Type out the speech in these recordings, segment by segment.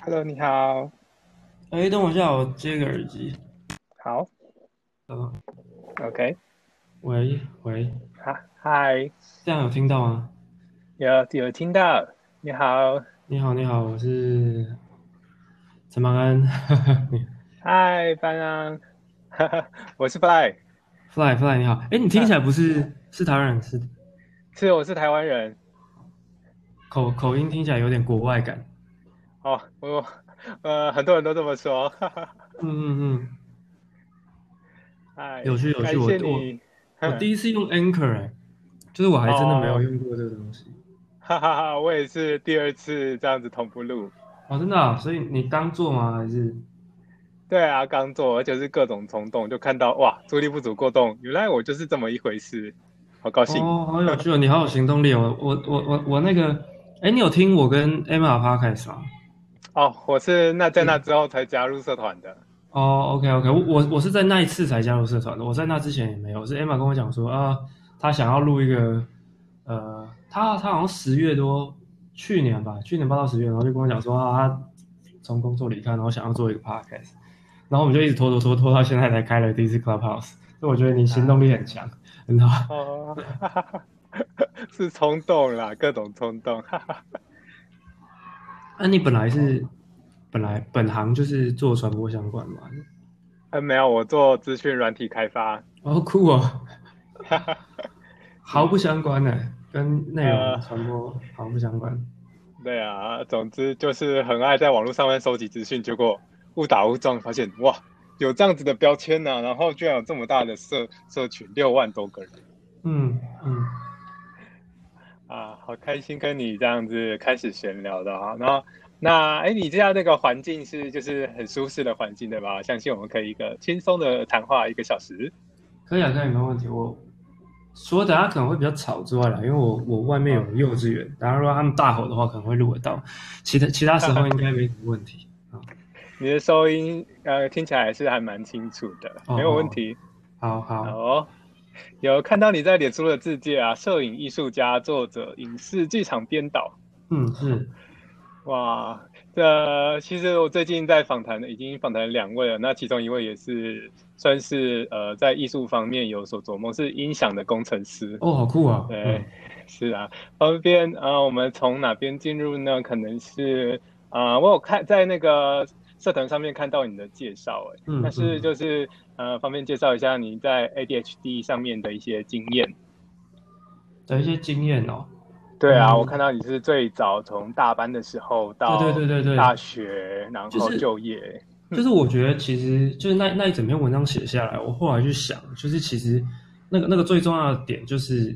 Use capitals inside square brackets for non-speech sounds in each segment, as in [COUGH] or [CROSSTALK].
Hello，你好。哎，等我一下，我接个耳机。好。嗯，OK。喂喂。哈嗨。这样有听到吗？有有听到。你好。你好你好，我是陈邦安。[LAUGHS] 嗨，班安。[LAUGHS] 我是 Fly。Fly Fly，你好。哎，你听起来不是是台湾人是？是，我是台湾人。口口音听起来有点国外感。哦，我呃，很多人都这么说。[LAUGHS] 嗯嗯嗯。哎，有趣有趣，我我我第一次用 Anchor，哎，就是我还真的没有用过这个东西。[LAUGHS] 哈哈哈，我也是第二次这样子同步录。哦，真的？所以你刚做吗？还是？对啊，刚做，而且是各种冲动，就看到哇，注意力不足过动，原来我就是这么一回事，好高兴哦，好有趣哦，你好有行动力哦，我我我我那个，哎，你有听我跟 Emma 趴开始吗？哦，我是那在那之后才加入社团的。哦，OK OK，我我我是在那一次才加入社团的，我在那之前也没有。是 Emma 跟我讲说啊，他想要录一个，呃，他他好像十月多，去年吧，去年八到十月，然后就跟我讲说啊，他从工作离开，然后想要做一个 podcast。然后我们就一直拖拖拖拖到现在才开了第一次 Clubhouse，所以我觉得你行动力很强，很好。哦，[LAUGHS] 是冲动啦，各种冲动。那你本来是本来本行就是做传播相关嘛？呃，没有，我做资讯软体开发。哦，酷哦，[LAUGHS] 毫不相关呢，跟内容传播毫不相关。对啊，总之就是很爱在网络上面收集资讯，结果。误打误撞发现哇，有这样子的标签呢，然后居然有这么大的社社群，六万多个人。嗯嗯，啊，好开心跟你这样子开始闲聊的哈。然后那哎，你知道那个环境是就是很舒适的环境对吧？相信我们可以一个轻松的谈话一个小时。可以啊，可以没问题。我说大家可能会比较吵之外啦，因为我我外面有幼稚园，然后如果他们大吼的话可能会录得到，其他其他时候应该没什么问题。[LAUGHS] 你的收音呃听起来是还蛮清楚的，没有问题。好好哦，[LAUGHS] 有看到你在脸书的字界啊，摄影艺术家、作者、影视剧场编导。嗯，是。哇，这其实我最近在访谈已经访谈两位了，那其中一位也是算是呃在艺术方面有所琢磨，是音响的工程师。哦，好酷啊！对，是啊。方便啊，我们从哪边进入呢？可能是啊，我有看在那个。社团上面看到你的介绍，哎，但是就是呃，方便介绍一下你在 ADHD 上面的一些经验，的一些经验哦。对啊，我看到你是最早从大班的时候到对对对对大学，然后就业。就是我觉得其实就是那那一整篇文章写下来，我后来去想，就是其实那个那个最重要的点就是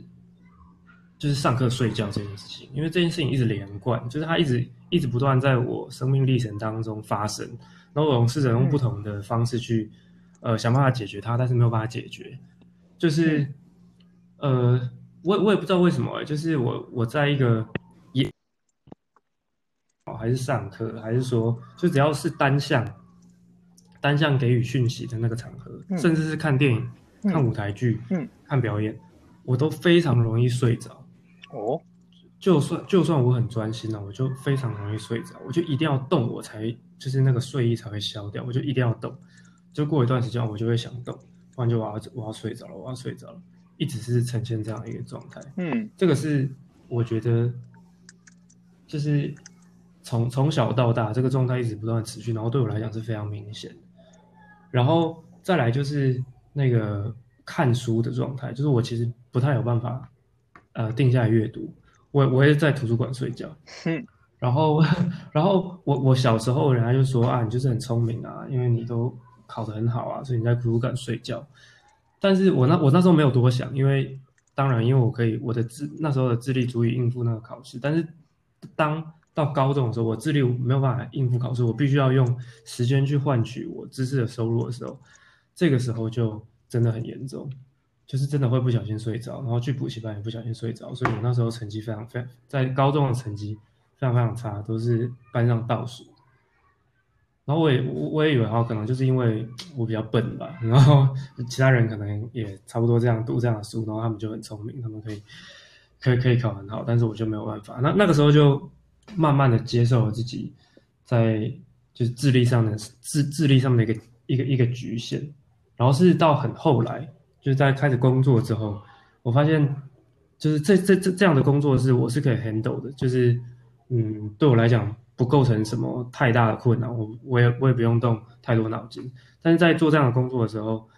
就是上课睡觉这件事情，因为这件事情一直连贯，就是他一直。一直不断在我生命历程当中发生，然后我试着用不同的方式去，呃，想办法解决它，但是没有办法解决。就是，呃，我我也不知道为什么，就是我我在一个也，哦，还是上课，还是说，就只要是单向单向给予讯息的那个场合，甚至是看电影、看舞台剧、看表演，我都非常容易睡着。哦。就算就算我很专心了，我就非常容易睡着，我就一定要动，我才就是那个睡意才会消掉，我就一定要动。就过一段时间，我就会想动，不然就我要我要睡着了，我要睡着了，一直是呈现这样一个状态。嗯，这个是我觉得就是从从小到大这个状态一直不断持续，然后对我来讲是非常明显。然后再来就是那个看书的状态，就是我其实不太有办法呃定下来阅读。我我也在图书馆睡觉，然后 [LAUGHS] 然后我我小时候人家就说啊，你就是很聪明啊，因为你都考得很好啊，所以你在图书馆睡觉。但是我那我那时候没有多想，因为当然因为我可以我的智那时候的智力足以应付那个考试。但是当到高中的时候，我智力没有办法应付考试，我必须要用时间去换取我知识的收入的时候，这个时候就真的很严重。就是真的会不小心睡着，然后去补习班也不小心睡着，所以我那时候成绩非常非常，在高中的成绩非常非常差，都是班上倒数。然后我也我我也以为哈，可能就是因为我比较笨吧，然后 [LAUGHS] 其他人可能也差不多这样读这样的书，然后他们就很聪明，他们可以可以可以考很好，但是我就没有办法。那那个时候就慢慢的接受了自己在就是智力上的智智力上的一个一个一个局限，然后是到很后来，就是在开始工作之后，我发现就是这这这这样的工作是我是可以 handle 的，就是嗯，对我来讲不构成什么太大的困难，我我也我也不用动太多脑筋。但是在做这样的工作的时候，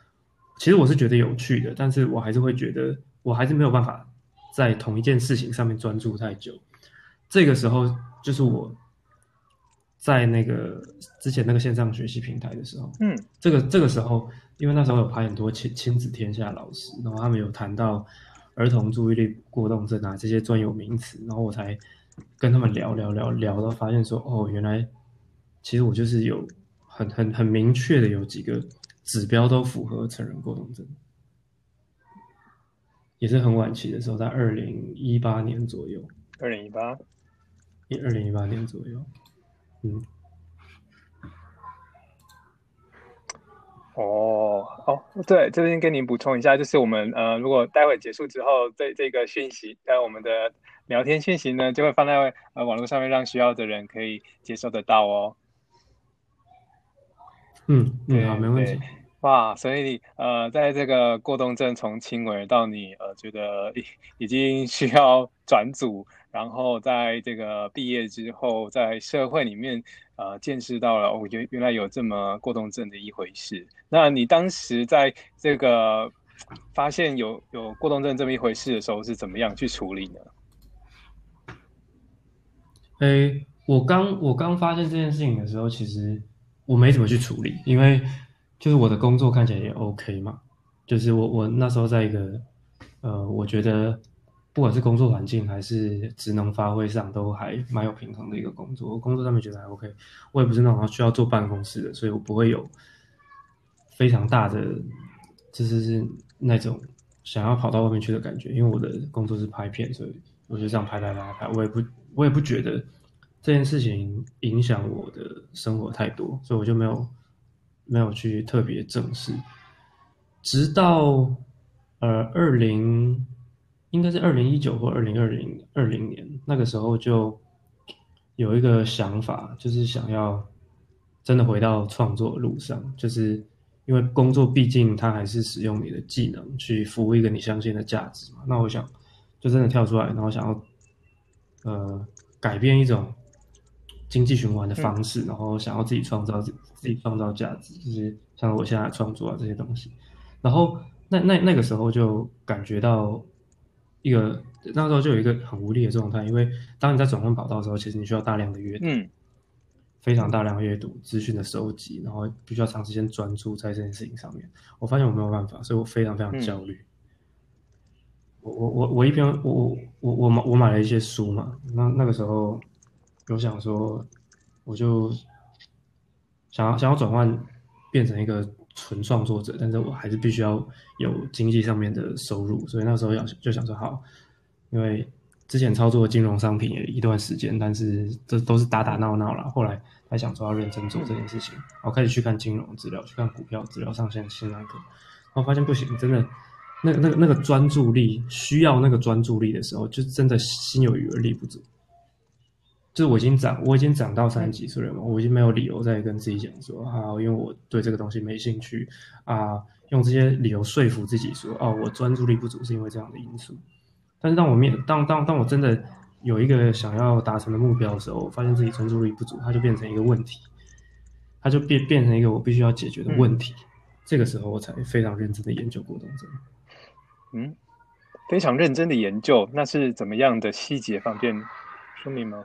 其实我是觉得有趣的，但是我还是会觉得我还是没有办法在同一件事情上面专注太久。这个时候就是我在那个之前那个线上学习平台的时候，嗯，这个这个时候，因为那时候有拍很多亲亲子天下老师，然后他们有谈到儿童注意力过动症啊这些专有名词，然后我才跟他们聊聊聊聊到发现说，哦，原来其实我就是有很很很明确的有几个指标都符合成人过动症，也是很晚期的时候，在二零一八年左右，二零一八。一二零一八年左右，嗯，哦哦，对，这边跟您补充一下，就是我们呃，如果待会结束之后，这这个讯息在我们的聊天讯息呢，就会放在呃网络上面，让需要的人可以接收得到哦。嗯嗯，好，没问题。哇，所以呃，在这个过动症从轻微到你呃觉得已经需要转组。然后在这个毕业之后，在社会里面，呃，见识到了哦，原原来有这么过动症的一回事。那你当时在这个发现有有过动症这么一回事的时候，是怎么样去处理呢？哎，我刚我刚发现这件事情的时候，其实我没怎么去处理，因为就是我的工作看起来也 OK 嘛，就是我我那时候在一个呃，我觉得。不管是工作环境还是职能发挥上，都还蛮有平衡的一个工作。工作上面觉得还 OK，我也不是那种需要坐办公室的，所以我不会有非常大的，就是那种想要跑到外面去的感觉。因为我的工作是拍片，所以我就这样拍拍拍拍。我也不我也不觉得这件事情影响我的生活太多，所以我就没有没有去特别正视。直到呃二零。应该是二零一九或二零二零二零年那个时候，就有一个想法，就是想要真的回到创作路上，就是因为工作毕竟它还是使用你的技能去服务一个你相信的价值嘛。那我想就真的跳出来，然后想要呃改变一种经济循环的方式，然后想要自己创造自自己创造价值，就是像我现在创作啊这些东西。然后那那那个时候就感觉到。一个那时候就有一个很无力的状态，因为当你在转换跑道的时候，其实你需要大量的阅读，嗯，非常大量阅读资讯的收集，然后必须要长时间专注在这件事情上面。我发现我没有办法，所以我非常非常焦虑。我我我我一边我我我我买我买了一些书嘛，那那个时候有想说，我就想要想要转换变成一个。纯创作者，但是我还是必须要有经济上面的收入，所以那时候要就想说好，因为之前操作金融商品也一段时间，但是这都是打打闹闹了。后来才想说要认真做这件事情，我开始去看金融资料，去看股票资料上线新那个，然后发现不行，真的，那个那个那个专注力需要那个专注力的时候，就真的心有余而力不足。就是我已经长，我已经长到三十几岁了嘛，我已经没有理由再跟自己讲说，啊，因为我对这个东西没兴趣啊，用这些理由说服自己说，哦，我专注力不足是因为这样的因素。但是当我面当当当我真的有一个想要达成的目标的时候，我发现自己专注力不足，它就变成一个问题，它就变变成一个我必须要解决的问题。这个时候我才非常认真的研究过动症。嗯，非常认真的研究，那是怎么样的细节方便说明吗？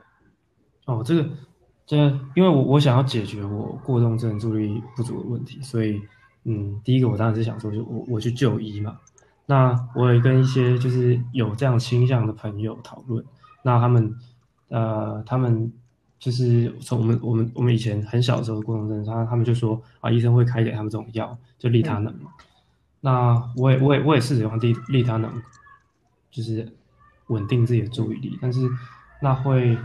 哦，这个，这因为我我想要解决我过动症注意力不足的问题，所以，嗯，第一个我当然是想说，就我我去就医嘛。那我也跟一些就是有这样倾向的朋友讨论，那他们，呃，他们就是从我们我们我们以前很小的时候过动症，他他们就说啊，医生会开给他们这种药，就利他能嘛。那我也我也我也试着用利利他能，就是稳定自己的注意力，但是那会。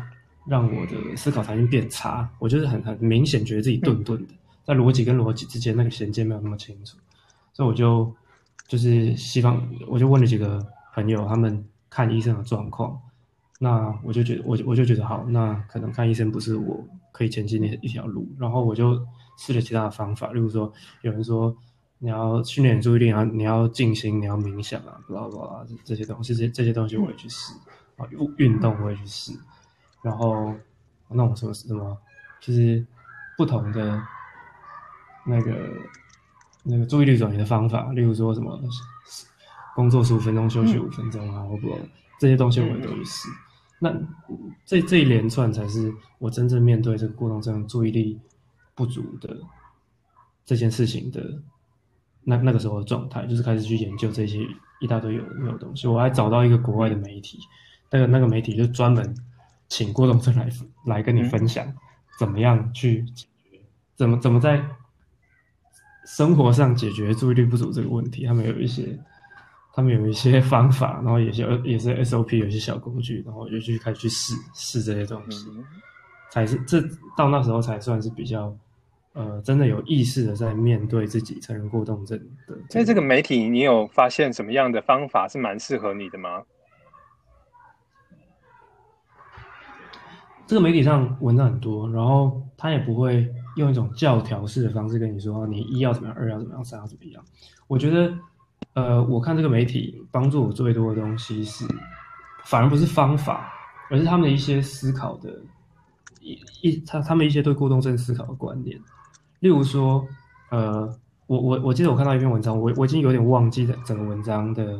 让我的思考弹性变差，我就是很很明显觉得自己顿顿的，在逻辑跟逻辑之间那个衔接没有那么清楚，所以我就就是希望，我就问了几个朋友，他们看医生的状况，那我就觉得，我我就觉得好，那可能看医生不是我可以前进的一条路。然后我就试了其他的方法，例如说，有人说你要训练注意力啊，你要静心，你要冥想啊，巴拉巴拉这些东西，这些这些东西我也去试。啊，运动我也去试。然后那种什么什么，就是不同的那个那个注意力转移的方法，例如说什么。工作十五分钟，休息五分钟啊，或不这些东西我也都去试。那这这一连串才是我真正面对这个过动症注意力不足的这件事情的那那个时候的状态，就是开始去研究这些一大堆有没有东西。我还找到一个国外的媒体，那个那个媒体就专门请过动症来来跟你分享怎么样去解决，怎么怎么在生活上解决注意力不足这个问题。他们有一些。他们有一些方法，然后也是也是 SOP，有些小工具，然后我就去开始去试试这些东西，才是这到那时候才算是比较呃真的有意识的在面对自己成人过动症的。在这个媒体，你有发现什么样的方法是蛮适合你的吗？这个媒体上文章很多，然后他也不会用一种教条式的方式跟你说你一要怎么样，二要怎么样，三要怎么样。我觉得。呃，我看这个媒体帮助我最多的东西是，反而不是方法，而是他们的一些思考的，一一他他们一些对过动症思考的观念。例如说，呃，我我我记得我看到一篇文章，我我已经有点忘记整个文章的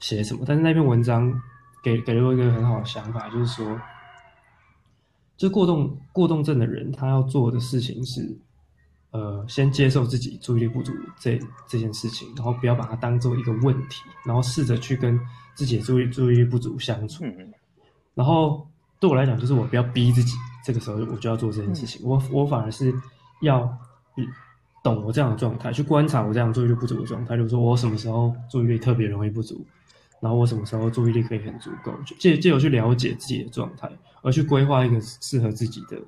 写什么，但是那篇文章给给了我一个很好的想法，就是说，就过动过动症的人，他要做的事情是。呃，先接受自己注意力不足这这件事情，然后不要把它当做一个问题，然后试着去跟自己的注意注意力不足相处。然后对我来讲，就是我不要逼自己，这个时候我就要做这件事情。我我反而是要懂我这样的状态，去观察我这样注意力不足的状态。比如说我什么时候注意力特别容易不足，然后我什么时候注意力可以很足够，借借由去了解自己的状态，而去规划一个适合自己的。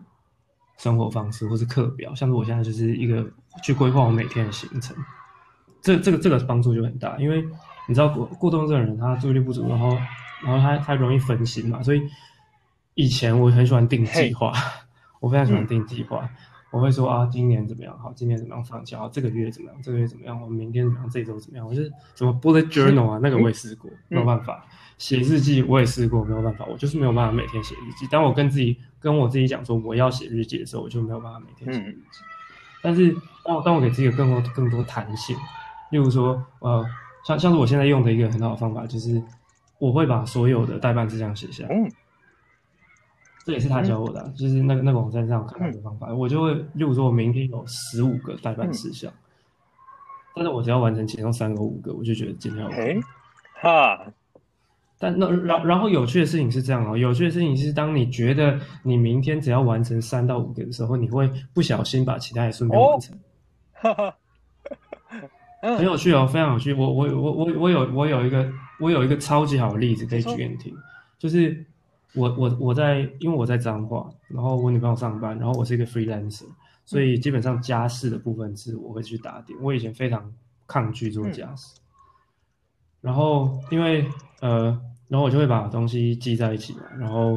生活方式或是课表，像是我现在就是一个去规划我每天的行程，这这个这个帮助就很大，因为你知道过过动症的人他注意力不足，然后然后他他容易分心嘛，所以以前我很喜欢定计划，我非常喜欢定计划，我会说啊今年怎么样？好，今年怎么样放假，这个月怎么样，这个月怎么样，我明天怎么样，这周怎么样，我是什么 bullet journal 啊，那个我也试过，没有办法。写日记我也试过，没有办法，我就是没有办法每天写日记。当我跟自己跟我自己讲说我要写日记的时候，我就没有办法每天写日记。但是当我当我给自己更多更多弹性，例如说，呃，像像是我现在用的一个很好的方法，就是我会把所有的代办事项写下。嗯，这也是他教我的，就是那个那个网站上看到的方法。我就会，例如说，我明天有十五个代办事项，但是我只要完成其中三个五个，我就觉得今天 OK。哈。但那然然后有趣的事情是这样哦，有趣的事情是，当你觉得你明天只要完成三到五个的时候，你会不小心把其他也顺便完成。[LAUGHS] 很有趣哦，非常有趣。我我我我我有我有一个我有一个超级好的例子可以举给你听，就是我我我在因为我在彰化，然后我女朋友上班，然后我是一个 freelancer，所以基本上家事的部分是我会去打点。我以前非常抗拒做家事，然后因为呃。然后我就会把东西记在一起嘛，然后，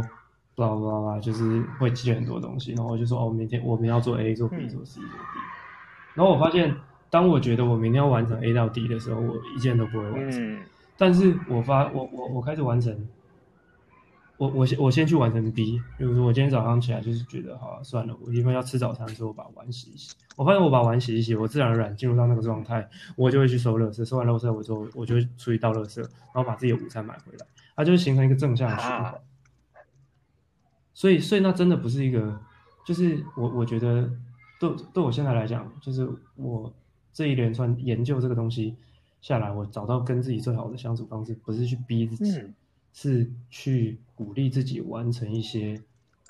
巴拉巴拉，就是会记很多东西。然后我就说，哦，明天我们要做 A，做 B，做 C，做 D。然后我发现，当我觉得我明天要完成 A 到 D 的时候，我一件都不会完成。但是我发，我我我开始完成。我我先我先去完成 B，比如说我今天早上起来就是觉得，好算了，我因为要吃早餐的时候把碗洗一洗。我发现我把碗洗一洗，我自然而然进入到那个状态，我就会去收垃圾，收完垃圾我之后，我就会出去倒垃圾，然后把自己的午餐买回来，它就会形成一个正向循环。所以，所以那真的不是一个，就是我我觉得，对对我现在来讲，就是我这一连串研究这个东西下来，我找到跟自己最好的相处方式，不是去逼自己。是去鼓励自己完成一些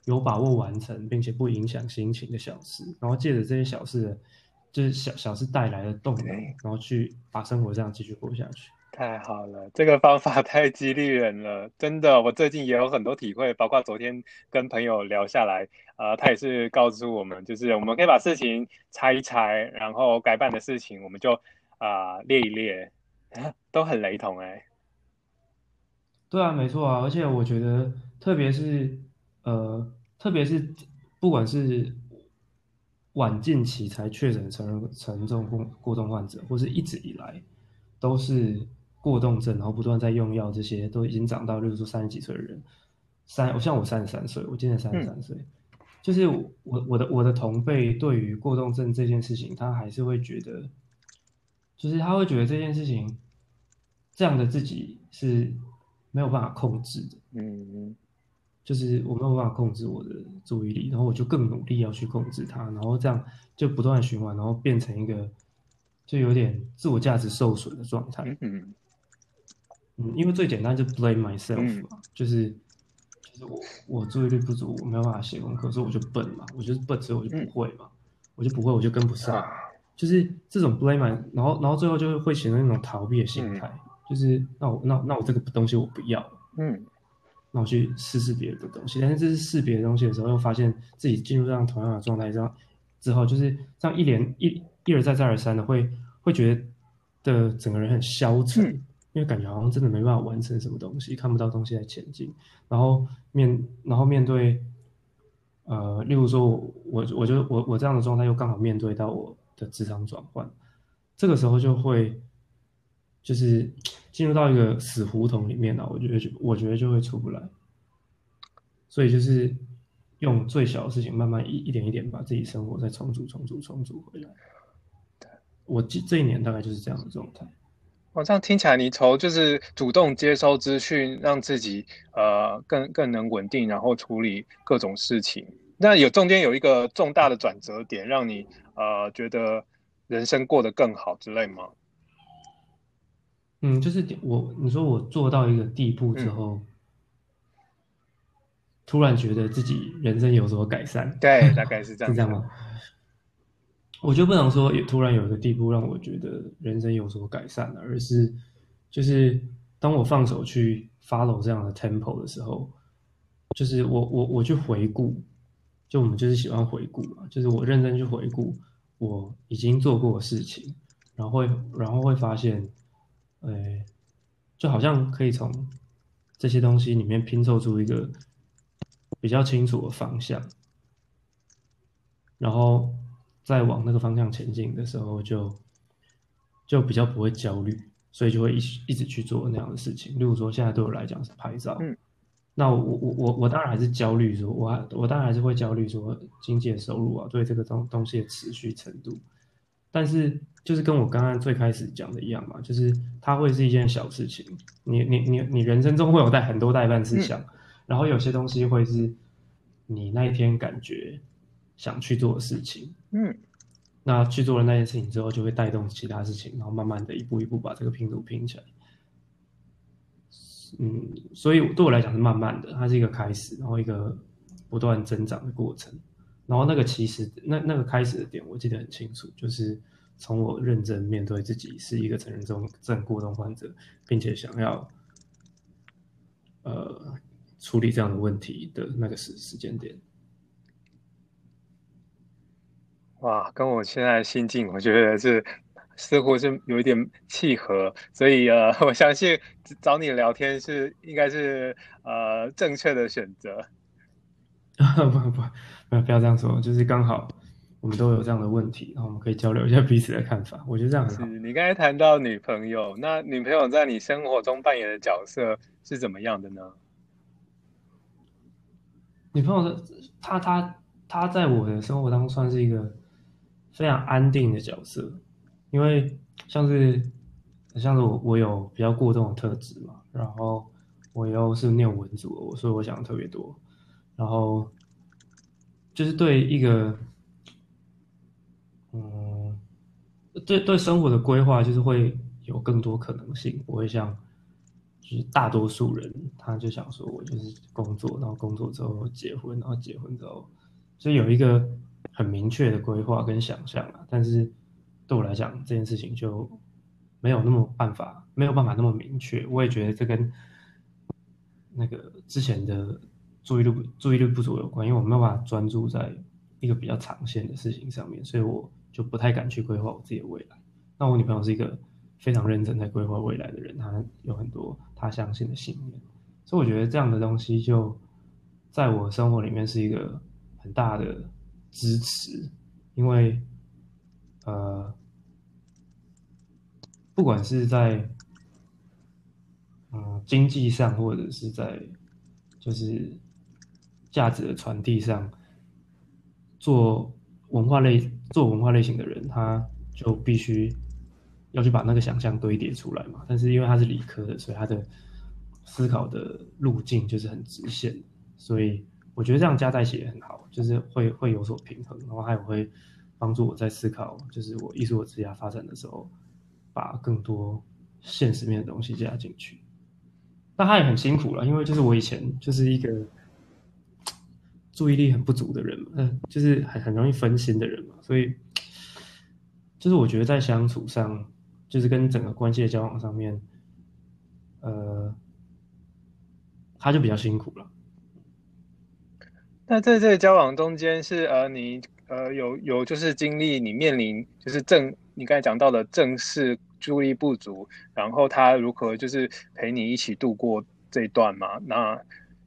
有把握完成并且不影响心情的小事，然后借着这些小事的，就是小小事带来的动力，然后去把生活这样继续过下去。太好了，这个方法太激励人了，真的，我最近也有很多体会，包括昨天跟朋友聊下来，呃，他也是告诉我们，就是我们可以把事情拆一拆，然后该办的事情我们就啊列一列，都很雷同哎。对啊，没错啊，而且我觉得特别是呃，特别是不管是晚近期才确诊成成重过过动患者，或是一直以来都是过动症，然后不断在用药，这些都已经长到，例如说三十几岁的人，三，我像我三十三岁，我今年三十三岁，就是我我的我的同辈对于过动症这件事情，他还是会觉得，就是他会觉得这件事情，这样的自己是没有办法控制的，嗯。就是我没有办法控制我的注意力，然后我就更努力要去控制它，然后这样就不断循环，然后变成一个就有点自我价值受损的状态。嗯。嗯，因为最简单就 blame myself 嘛，就是就是我我注意力不足，我没有办法写功课，所以我就笨嘛，我就是笨，所以我就不会嘛，我就不会，我就跟不上，就是这种 blame，然后然后最后就会形成一种逃避的心态，就是那我那那我这个东西我不要，嗯。那我去试试别的东西，但是这是试别的东西的时候，又发现自己进入这样同样的状态，之后之后就是这样一连一一而再再而三的会会觉得的整个人很消沉，因为感觉好像真的没办法完成什么东西，看不到东西在前进，然后面然后面对呃，例如说我我我就我我这样的状态又刚好面对到我的职场转换，这个时候就会就是。进入到一个死胡同里面呢，我觉得就我觉得就会出不来，所以就是用最小的事情，慢慢一一点一点把自己生活再重组、重组、重组回来。我这这一年大概就是这样的状态。哦，这样听起来，你从就是主动接收资讯，让自己呃更更能稳定，然后处理各种事情。那有中间有一个重大的转折点，让你呃觉得人生过得更好之类吗？嗯，就是我你说我做到一个地步之后，突然觉得自己人生有所改善，对，大概是 [LAUGHS] 这样，是这样吗？我就不能说也突然有一个地步让我觉得人生有所改善了，而是就是当我放手去 follow 这样的 tempo 的时候，就是我我我去回顾，就我们就是喜欢回顾嘛，就是我认真去回顾我已经做过的事情，然后会然后会发现。哎，就好像可以从这些东西里面拼凑出一个比较清楚的方向，然后再往那个方向前进的时候，就就比较不会焦虑，所以就会一一直去做那样的事情。例如说，现在对我来讲是拍照，那我我我我当然还是焦虑，说我我当然还是会焦虑，说经济的收入啊，对这个东东西的持续程度，但是。就是跟我刚刚最开始讲的一样嘛，就是它会是一件小事情，你你你你人生中会有带很多代办事项，然后有些东西会是你那一天感觉想去做的事情，嗯，那去做了那件事情之后，就会带动其他事情，然后慢慢的一步一步把这个拼图拼起来，嗯，所以对我来讲是慢慢的，它是一个开始，然后一个不断增长的过程，然后那个其实那那个开始的点我记得很清楚，就是。从我认真面对自己是一个成人症症过动患者，并且想要呃处理这样的问题的那个时时间点，哇，跟我现在心境，我觉得是似乎是有一点契合，所以呃，[LAUGHS] 我相信找你聊天是应该是呃正确的选择。[LAUGHS] 不不不，不要这样说，就是刚好。我们都有这样的问题，然后我们可以交流一下彼此的看法。我觉得这样很好。你刚才谈到女朋友，那女朋友在你生活中扮演的角色是怎么样的呢？女朋友她她她在我的生活当中算是一个非常安定的角色，因为像是像是我我有比较过动的特质嘛，然后我又是念文组，所以我想的特别多，然后就是对一个。嗯，对对，生活的规划就是会有更多可能性，不会像就是大多数人，他就想说我就是工作，然后工作之后结婚，然后结婚之后，所以有一个很明确的规划跟想象啊。但是对我来讲，这件事情就没有那么办法，没有办法那么明确。我也觉得这跟那个之前的注意力注意力不足有关，因为我没有办法专注在一个比较长线的事情上面，所以我。就不太敢去规划我自己的未来。那我女朋友是一个非常认真在规划未来的人，她有很多她相信的信念，所以我觉得这样的东西就在我生活里面是一个很大的支持，因为呃，不管是在嗯经济上，或者是在就是价值的传递上，做文化类做文化类型的人，他就必须。要去把那个想象堆叠出来嘛？但是因为他是理科的，所以他的思考的路径就是很直线，所以我觉得这样加在一起也很好，就是会会有所平衡，然后还有会帮助我在思考，就是我艺术的职业发展的时候，把更多现实面的东西加进去。但他也很辛苦了，因为就是我以前就是一个注意力很不足的人嘛，嗯，就是很很容易分心的人嘛，所以就是我觉得在相处上。就是跟整个关系的交往上面，呃，他就比较辛苦了。那在这个交往中间，是呃，你呃有有就是经历你面临就是正你刚才讲到的正式注意力不足，然后他如何就是陪你一起度过这一段嘛？那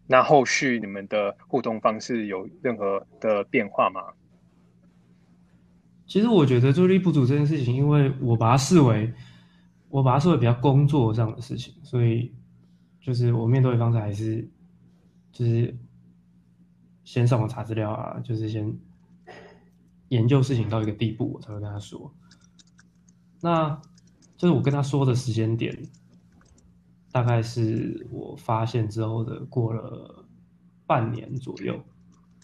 那后续你们的互动方式有任何的变化吗？其实我觉得注意力不足这件事情，因为我把它视为，我把它视为比较工作上的事情，所以就是我面对的方式还是，就是先上网查资料啊，就是先研究事情到一个地步，我才会跟他说。那就是我跟他说的时间点，大概是我发现之后的过了半年左右，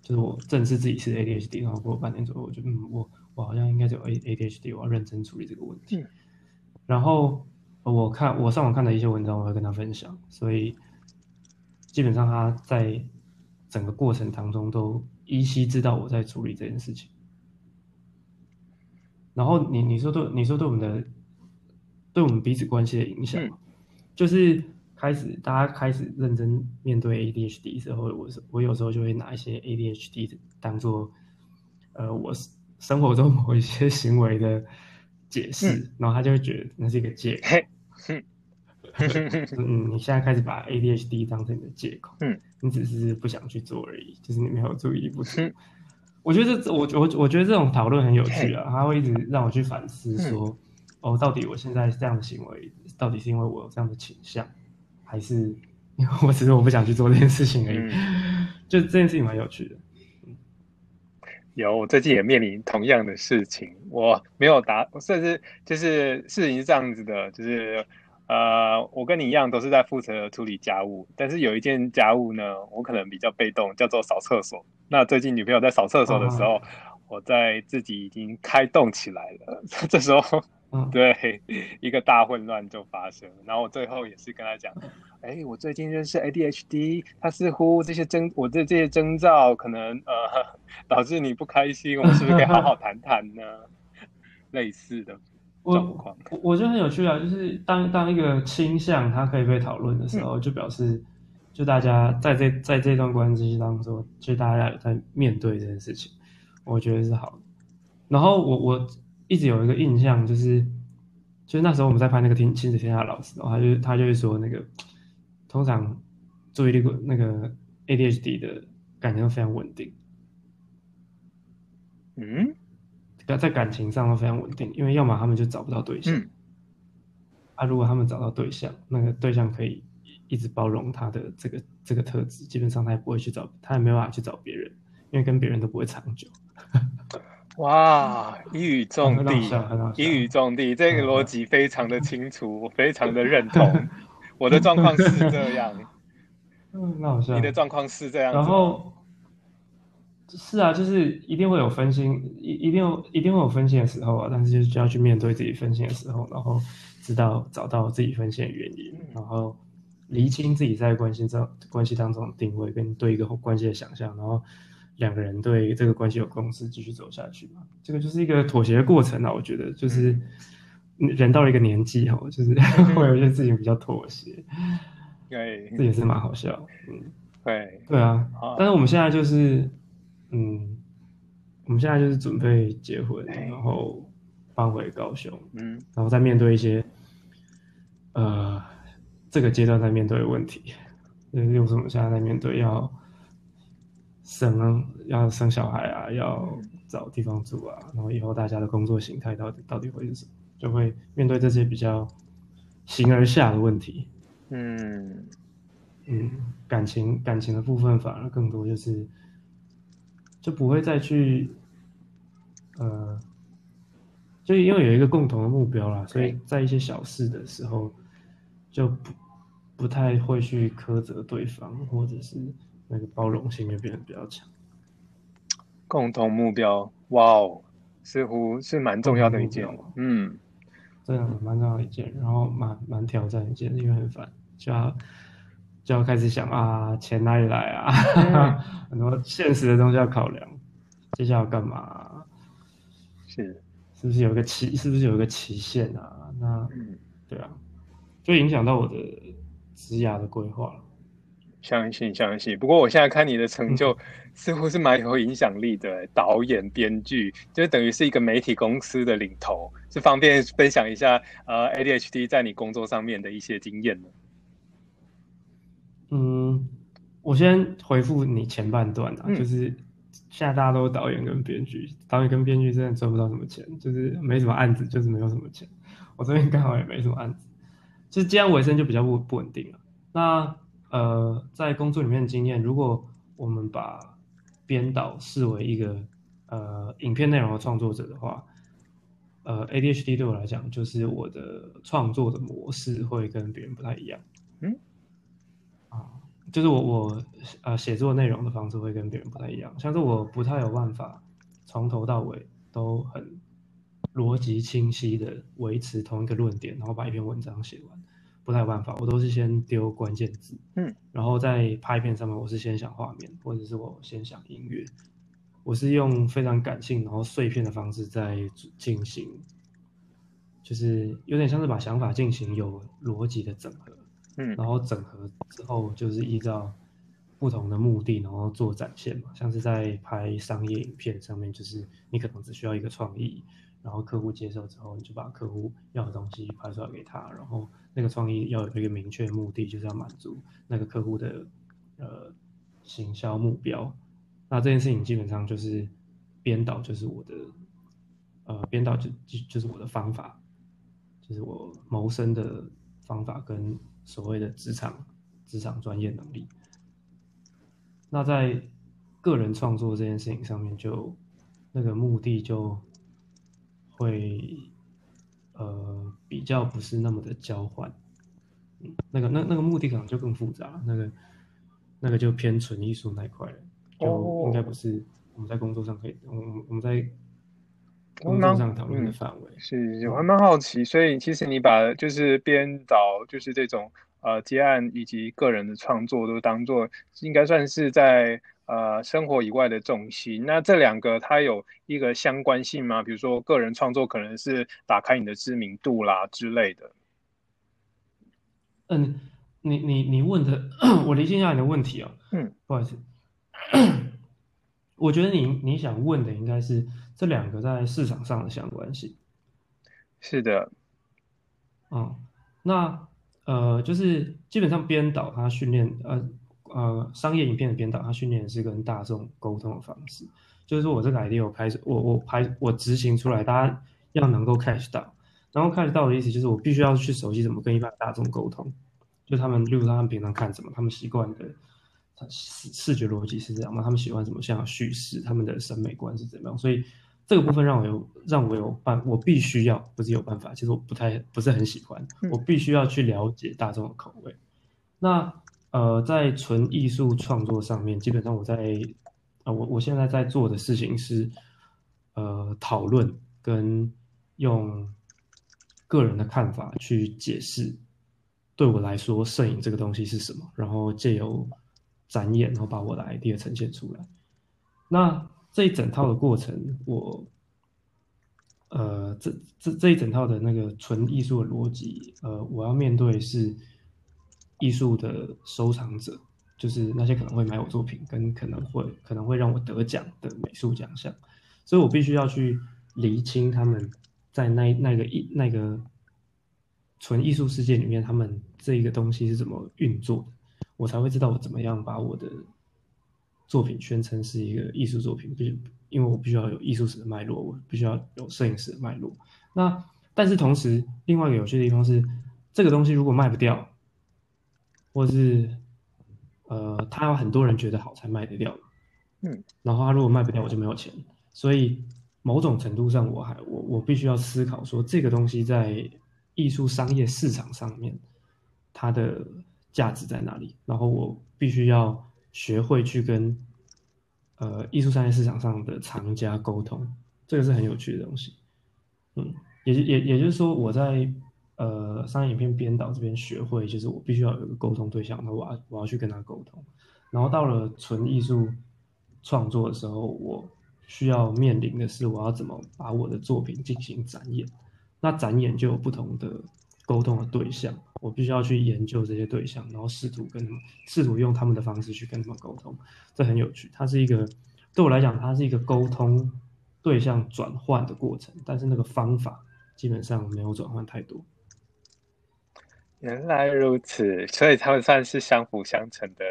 就是我正视自己是 ADHD，然后过了半年左右，我就嗯我。我好像应该有 A A D H D，我要认真处理这个问题。然后我看我上网看的一些文章，我会跟他分享。所以基本上他在整个过程当中都依稀知道我在处理这件事情。然后你你说对你说对我们的对我们彼此关系的影响，就是开始大家开始认真面对 A D H D 时候，我我有时候就会拿一些 A D H D 当做呃我。生活中某一些行为的解释，然后他就会觉得那是一个借口。[LAUGHS] 嗯，你现在开始把 ADHD 当成你的借口。嗯，你只是不想去做而已，就是你没有注意不足。我觉得这我我我觉得这种讨论很有趣啊，他会一直让我去反思说，哦，到底我现在这样的行为，到底是因为我有这样的倾向，还是因为我只是我不想去做这件事情而已？[LAUGHS] 就这件事情蛮有趣的。有，我最近也面临同样的事情，我没有答，甚至就是事情是这样子的，就是呃，我跟你一样都是在负责处理家务，但是有一件家务呢，我可能比较被动，叫做扫厕所。那最近女朋友在扫厕所的时候，我在自己已经开动起来了，[LAUGHS] 这时候。[LAUGHS] 对，一个大混乱就发生，然后我最后也是跟他讲，哎，我最近认识 ADHD，他似乎这些征，我的这些征兆可能呃导致你不开心，我们是不是可以好好谈谈呢？类似的状况，我觉得很有趣啊，就是当当一个倾向它可以被讨论的时候，就表示就大家在这在这段关系当中，就大家在面对这件事情，我觉得是好的。然后我我。一直有一个印象，就是，就是那时候我们在拍那个《亲亲子天下》老师，然后他就他就会说，那个通常注意力那个 ADHD 的感情都非常稳定，嗯，在感情上都非常稳定，因为要么他们就找不到对象，啊，如果他们找到对象，那个对象可以一直包容他的这个这个特质，基本上他也不会去找，他也没办法去找别人，因为跟别人都不会长久。哇，一语中的，一语中的，这个逻辑非常的清楚，我非常的认同。[LAUGHS] 我的状况是这样，[LAUGHS] 嗯，那好像你的状况是这样。然后是啊，就是一定会有分心，一一定有一定会有分心的时候啊，但是就是要去面对自己分心的时候，然后知道找到自己分心的原因，然后厘清自己在关系中关系当中的定位跟对一个关系的想象，然后。两个人对这个关系有共识，继续走下去嘛？这个就是一个妥协的过程啊。我觉得就是人到了一个年纪哈，就是 [LAUGHS] 会有一些事情比较妥协。对，这也是蛮好笑。嗯，对，对啊。但是我们现在就是，嗯，我们现在就是准备结婚，然后搬回高雄，嗯，然后再面对一些呃这个阶段在面对的问题。就是我们现在在面对要。生要生小孩啊，要找地方住啊，然后以后大家的工作形态到底到底会是什么，就会面对这些比较形而下的问题。嗯嗯，感情感情的部分反而更多，就是就不会再去呃，就因为有一个共同的目标啦，所以在一些小事的时候就不不太会去苛责对方，或者是。那个包容性就变得比较强。共同目标，哇哦，似乎是蛮重要的一件。嗯，这样蛮重要一件，然后蛮蛮挑战一件，因为很烦，就要就要开始想啊，钱哪里来啊？[LAUGHS] 很多现实的东西要考量，接下来要干嘛？是，是不是有个期？是不是有一个期限啊？那，对啊，就影响到我的职涯的规划了。相信相信，不过我现在看你的成就，似乎是蛮有影响力的。导演、编剧，就等于是一个媒体公司的领头，是方便分享一下呃 ADHD 在你工作上面的一些经验呢？嗯，我先回复你前半段啊，就是现在大家都是导演跟编剧，导演跟编剧真的赚不到什么钱，就是没什么案子，就是没有什么钱。我这边刚好也没什么案子，就是这样尾声就比较不不稳定了。那呃，在工作里面的经验，如果我们把编导视为一个呃影片内容的创作者的话，呃，ADHD 对我来讲，就是我的创作的模式会跟别人不太一样。嗯，啊，就是我我呃写作内容的方式会跟别人不太一样，像是我不太有办法从头到尾都很逻辑清晰的维持同一个论点，然后把一篇文章写完。不太有办法，我都是先丢关键字，嗯，然后在拍片上面，我是先想画面，或者是我先想音乐，我是用非常感性，然后碎片的方式在进行，就是有点像是把想法进行有逻辑的整合，嗯，然后整合之后就是依照不同的目的，然后做展现嘛，像是在拍商业影片上面，就是你可能只需要一个创意。然后客户接受之后，你就把客户要的东西拍出来给他。然后那个创意要有一个明确目的，就是要满足那个客户的呃行销目标。那这件事情基本上就是编导，就是我的呃编导就就就是我的方法，就是我谋生的方法跟所谓的职场职场专业能力。那在个人创作这件事情上面，就那个目的就。会，呃，比较不是那么的交换，嗯，那个那那个目的可能就更复杂，那个那个就偏纯艺术那一块了，就应该不是我们在工作上可以，我们我们在工作上讨论的范围。是，我还蛮好奇，所以其实你把就是编导，就是这种呃接案以及个人的创作都当做应该算是在。呃，生活以外的重心，那这两个它有一个相关性吗？比如说个人创作可能是打开你的知名度啦之类的。嗯，你你你问的，[COUGHS] 我理清一下你的问题哦。嗯，不好意思，我觉得你你想问的应该是这两个在市场上的相关性。是的。嗯，那呃，就是基本上编导他训练呃。呃，商业影片的编导，他训练是跟大众沟通的方式，就是说我这个 idea 我拍，我我拍我执行出来，大家要能够 catch 到，然后 catch 到的意思就是我必须要去熟悉怎么跟一般大众沟通，就他们，例如他们平常看什么，他们习惯的视视觉逻辑是这样吗？他们喜欢什么像叙事，他们的审美观是怎么样？所以这个部分让我有让我有办，我必须要不是有办法，其实我不太不是很喜欢，我必须要去了解大众的口味，那。呃，在纯艺术创作上面，基本上我在，呃，我我现在在做的事情是，呃，讨论跟用个人的看法去解释，对我来说，摄影这个东西是什么，然后借由展演，然后把我的 idea 呈现出来。那这一整套的过程，我，呃，这这这一整套的那个纯艺术的逻辑，呃，我要面对是。艺术的收藏者，就是那些可能会买我作品，跟可能会可能会让我得奖的美术奖项，所以我必须要去厘清他们在那那个艺那个纯艺术世界里面，他们这一个东西是怎么运作的，我才会知道我怎么样把我的作品宣称是一个艺术作品，必须因为我必须要有艺术史的脉络，我必须要有摄影师的脉络。那但是同时，另外一个有趣的地方是，这个东西如果卖不掉，或是呃，他有很多人觉得好才卖得掉，嗯，然后他如果卖不掉，我就没有钱。所以某种程度上，我还我我必须要思考说，这个东西在艺术商业市场上面，它的价值在哪里？然后我必须要学会去跟呃艺术商业市场上的藏家沟通，这个是很有趣的东西。嗯，也就也也就是说，我在呃商业影片编导这边学会，就是我必须要有一个沟通对象，那我要我要去跟他沟通。然后到了纯艺术创作的时候，我需要面临的是，我要怎么把我的作品进行展演。那展演就有不同的沟通的对象，我必须要去研究这些对象，然后试图跟他们，试图用他们的方式去跟他们沟通。这很有趣，它是一个对我来讲，它是一个沟通。对象转换的过程，但是那个方法基本上没有转换太多。原来如此，所以他们算是相辅相成的。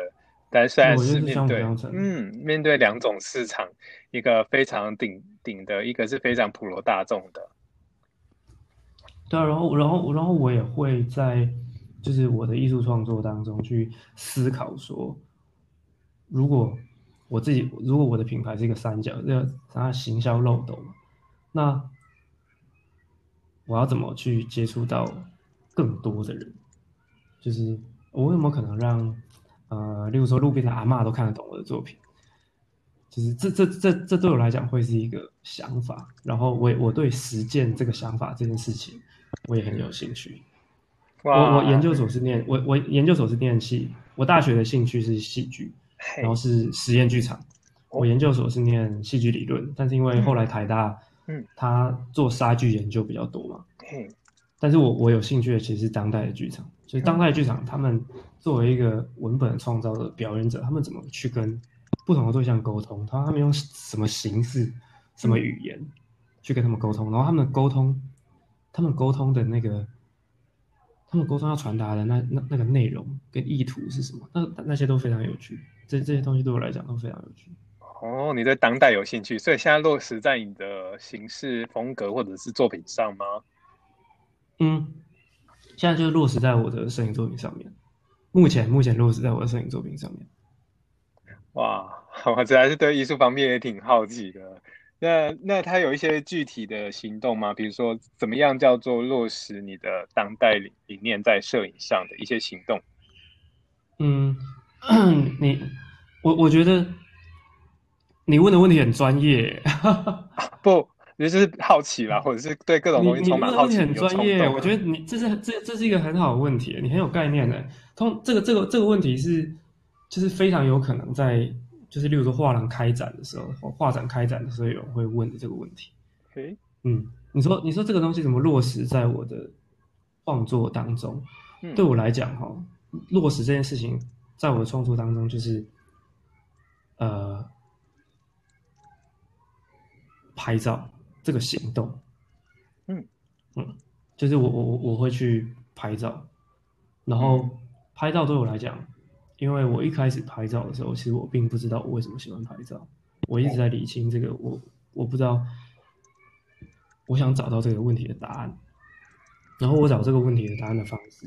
但虽然是面对，嗯，面对两种市场，一个非常顶顶的，一个是非常普罗大众的。对啊，然后，然后，然后我也会在就是我的艺术创作当中去思考说，如果。我自己如果我的品牌是一个三角，这它行销漏斗嘛，那我要怎么去接触到更多的人？就是我有没有可能让呃，例如说路边的阿妈都看得懂我的作品？就是这这这这对我来讲会是一个想法，然后我我对实践这个想法这件事情我也很有兴趣。我我研究所是念我我研究所是念戏，我大学的兴趣是戏剧。然后是实验剧场，我研究所是念戏剧理论，但是因为后来台大，嗯，他做杀剧研究比较多嘛，嗯，但是我我有兴趣的其实是当代的剧场，所以当代剧场他们作为一个文本创造的表演者，他们怎么去跟不同的对象沟通？他他们用什么形式、什么语言去跟他们沟通？然后他们的沟通，他们沟通的那个。他们沟通要传达的那那那个内容跟意图是什么？那那些都非常有趣，这这些东西对我来讲都非常有趣。哦，你对当代有兴趣，所以现在落实在你的形式风格或者是作品上吗？嗯，现在就是落实在我的摄影作品上面。目前目前落实在我的摄影作品上面。哇，[LAUGHS] 我这还是对艺术方面也挺好奇的。那那他有一些具体的行动吗？比如说，怎么样叫做落实你的当代理理念在摄影上的一些行动？嗯，你我我觉得你问的问题很专业，[LAUGHS] 不，你就是好奇啦，或者是对各种东西充满好奇。很专业，我觉得你这是这这是一个很好的问题，你很有概念的。通这个这个这个问题是就是非常有可能在。就是，例如说画廊开展的时候，画展开展的时候，有人会问的这个问题。嗯，你说，你说这个东西怎么落实在我的创作当中？对我来讲，哈，落实这件事情在我的创作当中，就是呃，拍照这个行动。嗯嗯，就是我我我我会去拍照，然后拍照对我来讲。因为我一开始拍照的时候，其实我并不知道我为什么喜欢拍照，我一直在理清这个，我我不知道，我想找到这个问题的答案，然后我找这个问题的答案的方式，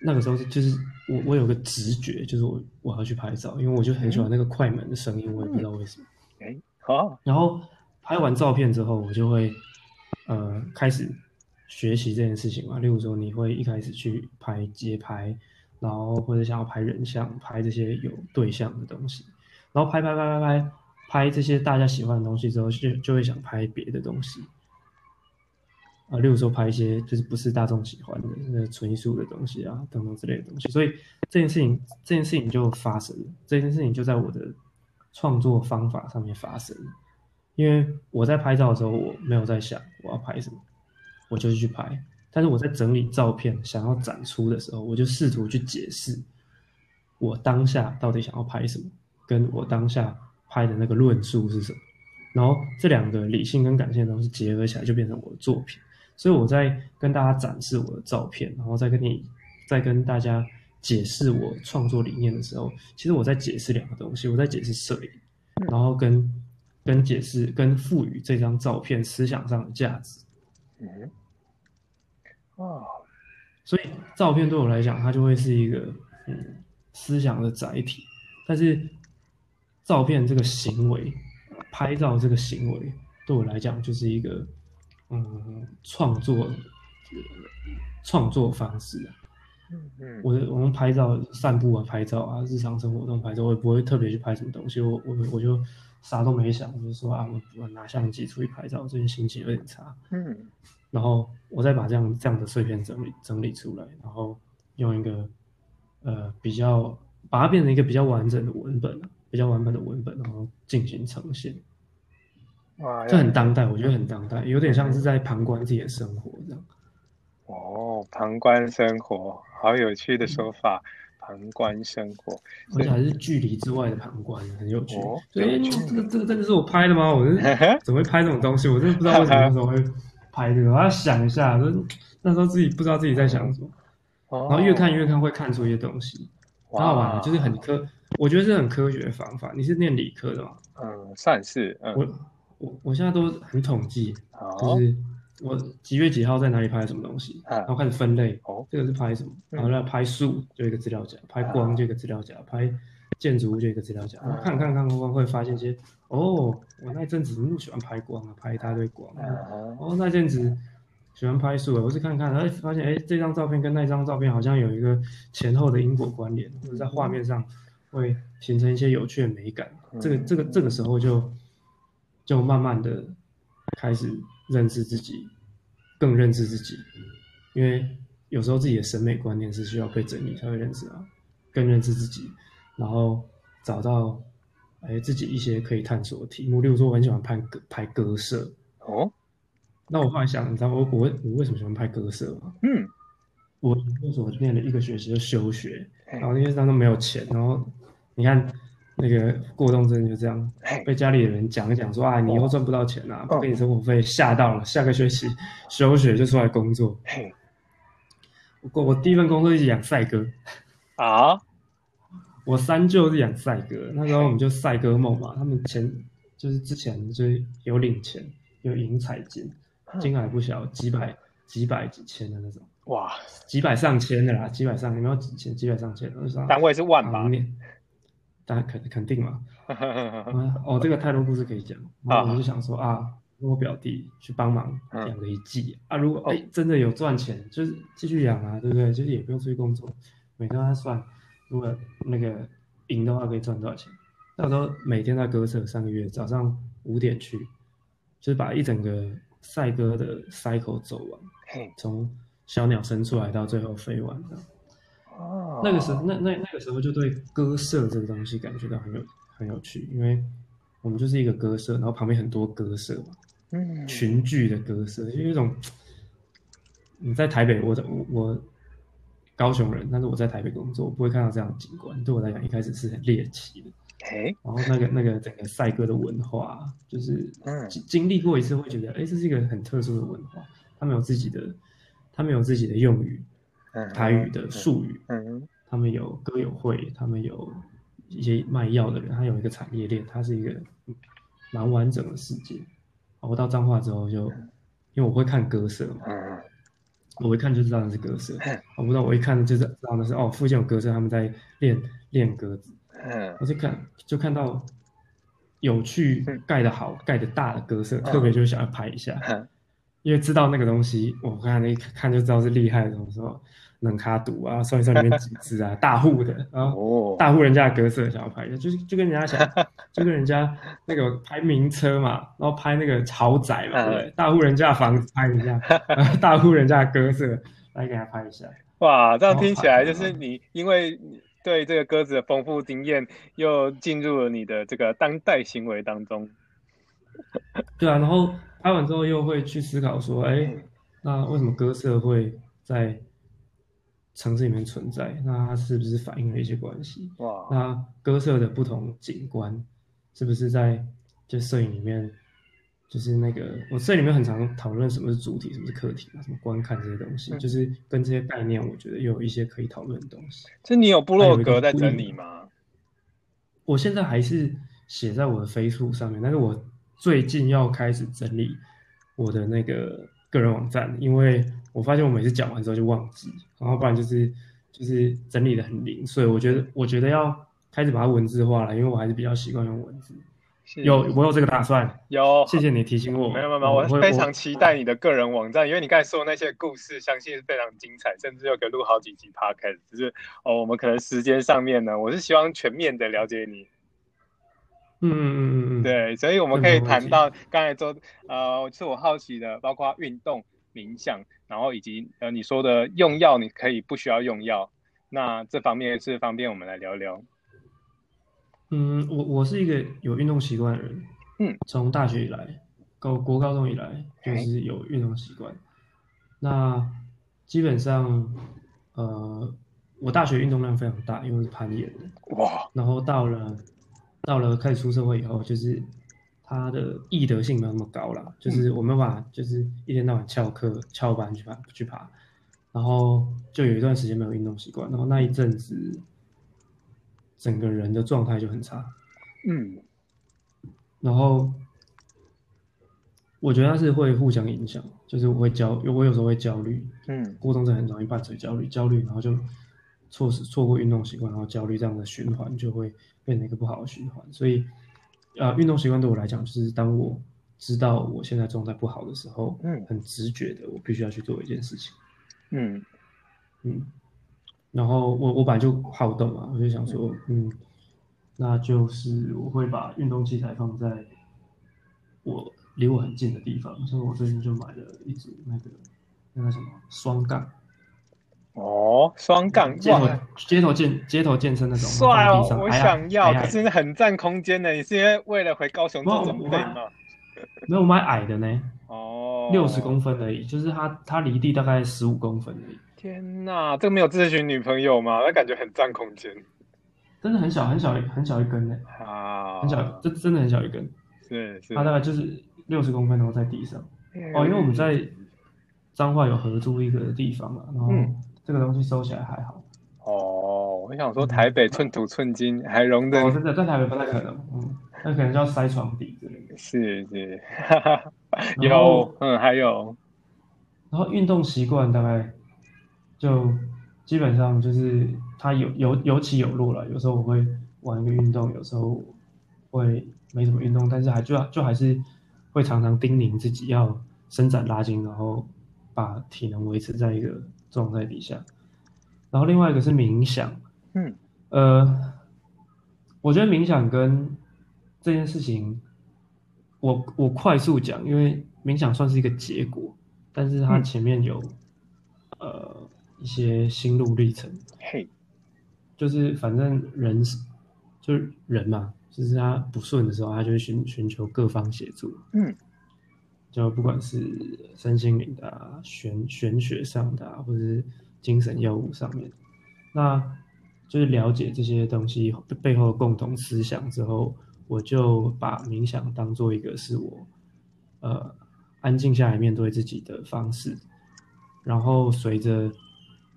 那个时候就是我我有个直觉，就是我我要去拍照，因为我就很喜欢那个快门的声音，我也不知道为什么。哎，好。然后拍完照片之后，我就会呃开始学习这件事情嘛，例如说你会一开始去拍街拍。然后或者想要拍人像，拍这些有对象的东西，然后拍拍拍拍拍拍这些大家喜欢的东西之后，就就会想拍别的东西，啊，例如说拍一些就是不是大众喜欢的纯艺术的东西啊，等等之类的东西。所以这件事情，这件事情就发生了。这件事情就在我的创作方法上面发生了，因为我在拍照的时候，我没有在想我要拍什么，我就是去拍。但是我在整理照片想要展出的时候，我就试图去解释我当下到底想要拍什么，跟我当下拍的那个论述是什么，然后这两个理性跟感性的东西结合起来，就变成我的作品。所以我在跟大家展示我的照片，然后再跟你再跟大家解释我创作理念的时候，其实我在解释两个东西，我在解释摄影，然后跟跟解释跟赋予这张照片思想上的价值。嗯，哦，所以照片对我来讲，它就会是一个嗯思想的载体。但是照片这个行为，拍照这个行为，对我来讲就是一个嗯创作创作方式嗯，我我们拍照、散步啊，拍照啊，日常生活中拍照，我也不会特别去拍什么东西。我我我就啥都没想，我就说啊，我我拿相机出去拍照，最近心情有点差。嗯，然后我再把这样这样的碎片整理整理出来，然后用一个呃比较把它变成一个比较完整的文本，比较完整的文本，然后进行呈现。哇，这很当代，我觉得很当代，有点像是在旁观自己的生活这样。哦，旁观生活，好有趣的说法。旁观生活，而且还是距离之外的旁观，很有趣。对，这个这个真的是我拍的吗？我是 [LAUGHS] 怎么会拍这种东西？我真的不知道为什么那时候会拍这个。我要想一下，说那时候自己不知道自己在想什么，然后越看越看会看出一些东西，很好玩，就是很科，我觉得是很科学的方法。你是念理科的吗？嗯，算是。我我我现在都很统计，就是。我几月几号在哪里拍什么东西，然后开始分类。哦，这个是拍什么？然后来拍树就一个资料夹，拍光就一个资料夹，拍建筑物就一个资料夹。看看看看，会发现一些哦，我那阵子喜欢拍光啊，拍一大堆光。哦，那阵子喜欢拍树，我是看看，哎，发现哎，这张照片跟那张照片好像有一个前后的因果关联，或者在画面上会形成一些有趣的美感。这个这个这个时候就就慢慢的开始。认识自己，更认识自己，因为有时候自己的审美观念是需要被整理才会认识啊，更认识自己，然后找到哎自己一些可以探索的题目。例如说，我很喜欢拍歌，拍歌社哦。那我后来想，你知道我我我为什么喜欢拍歌社吗？嗯，我那时候练了一个学期就休学，然后因为当时没有钱，然后你看。那个过冬真的就这样，被家里人讲一讲，说啊，你以后赚不到钱啊，不给你生活费，吓到了。下个学期休学就出来工作。我我第一份工作是养赛鸽啊，我三舅是养赛鸽，那时候我们就赛鸽梦嘛，他们前就是之前就是有领钱，有赢彩金，金额不小，几百几百几千的那种，哇，几百上千的啦，几百上，有没有几千？几百上千，单位是万吧？大家肯肯定嘛？[LAUGHS] 哦，这个太多故事可以讲。然后我就想说啊，跟我表弟去帮忙养了一季啊。如果哎真的有赚钱，就是继续养啊，对不对？就是也不用出去工作，每天在算，如果那个赢的话可以赚多少钱。那时候每天在割舍三个月，早上五点去，就是把一整个赛鸽的 cycle 走完，从小鸟生出来到最后飞完的。哦，那个时候，那那那个时候就对歌社这个东西感觉到很有很有趣，因为我们就是一个歌社，然后旁边很多歌社嘛，嗯，群聚的歌社，就有一种你在台北，我我我高雄人，但是我在台北工作，我不会看到这样的景观，对我来讲一开始是很猎奇的。哎，然后那个那个整个赛歌的文化，就是嗯，经历过一次会觉得，哎，这是一个很特殊的文化，他们有自己的，他们有自己的用语。台语的术语，嗯，他们有歌友会，他们有一些卖药的人，他有一个产业链，它是一个蛮完整的世界。我到彰化之后，就因为我会看歌社嘛，我一看就知道那是歌社。我不知道，我一看就知道那是哦，附近有歌社，他们在练练鸽子。嗯，我就看就看到有趣、盖的好、盖的大的歌社，特别就想要拍一下，因为知道那个东西，我看一看就知道是厉害的东西。冷卡赌啊，算一算里面几只啊，大户的啊，大户人家的格色想要拍一下，就是就跟人家想，就跟人家那个拍名车嘛，然后拍那个豪宅嘛，对，大户人家的房子拍一下，大户人家的鸽色来给他拍一下。[LAUGHS] 哇，这样听起来就是你因为对这个鸽子的丰富经验，又进入了你的这个当代行为当中。[LAUGHS] 对啊，然后拍完之后又会去思考说，哎，那为什么鸽色会在？城市里面存在，那它是不是反映了一些关系？哇！那歌色的不同景观，是不是在就摄影里面就是那个我这里面很常讨论什么是主体，什么是客体嘛，什么观看这些东西，就是跟这些概念，我觉得有一些可以讨论的东西。就你有部落格在整理吗？我现在还是写在我的飞速上面，但是我最近要开始整理我的那个个人网站，因为我发现我每次讲完之后就忘记，然后不然就是就是整理的很零碎。我觉得我觉得要开始把它文字化了，因为我还是比较习惯用文字。有我有这个打算，有谢谢你提醒我。没有没有，我非常期待你的个人网站，因为你刚才说的那些故事，相信是非常精彩，甚至有可以录好几集 podcast。只是哦，我们可能时间上面呢，我是希望全面的了解你。嗯嗯嗯嗯嗯，对，所以我们可以谈到刚才说，呃，是我好奇的，包括运动、冥想，然后以及呃你说的用药，你可以不需要用药，那这方面是方便我们来聊聊。嗯，我我是一个有运动习惯的人。嗯，从大学以来，高国高中以来就是有运动习惯。那基本上，呃，我大学运动量非常大，因为是攀岩的。哇！然后到了到了开始出社会以后，就是他的易得性没有那么高了，就是我没有办法，就是一天到晚翘课翘班去爬去爬，然后就有一段时间没有运动习惯，然后那一阵子。整个人的状态就很差，嗯，然后我觉得他是会互相影响，就是我会焦，我有时候会焦虑，嗯，过动症很容易伴随焦虑，焦虑然后就错失错过运动习惯，然后焦虑这样的循环就会变成一个不好的循环，所以，呃，运动习惯对我来讲，就是当我知道我现在状态不好的时候，嗯，很直觉的，我必须要去做一件事情，嗯，嗯。然后我我本来就好动嘛，我就想说，嗯，那就是我会把运动器材放在我离我很近的地方，所以我最近就买了一组那个那个什么双杠。哦，双杠街头街头健街头健身那种。帅哦，我想要，可是很占空间的。你是因为为了回高雄做准备吗？没有买矮的呢。哦，六十公分而已，就是它它离地大概十五公分而已。天呐，这个没有咨询女朋友吗？那感觉很占空间，真的很小很小很小一根呢，啊，很小，这真的很小一根，是是，它大概就是六十公分，然后在地上。哦，因为我们在彰化有合租一个地方嘛，然后这个东西收起来还好。哦，我想说台北寸土寸金还容得，哦，真的在台北不太可能，嗯，那可能就要塞床底之类的。是是，[LAUGHS] 有，嗯，还有，然后运动习惯大概。就基本上就是它有有有起有落了，有时候我会玩一个运动，有时候会没怎么运动，但是还就就还是会常常叮咛自己要伸展拉筋，然后把体能维持在一个状态底下。然后另外一个是冥想，嗯，呃，我觉得冥想跟这件事情，我我快速讲，因为冥想算是一个结果，但是它前面有呃。一些心路历程，嘿，就是反正人是就是人嘛，就是他不顺的时候，他就会寻寻求各方协助，嗯，就不管是身心灵的、玄玄学上的，或者是精神药物上面，那就是了解这些东西背后的共同思想之后，我就把冥想当做一个是我呃安静下来面对自己的方式，然后随着。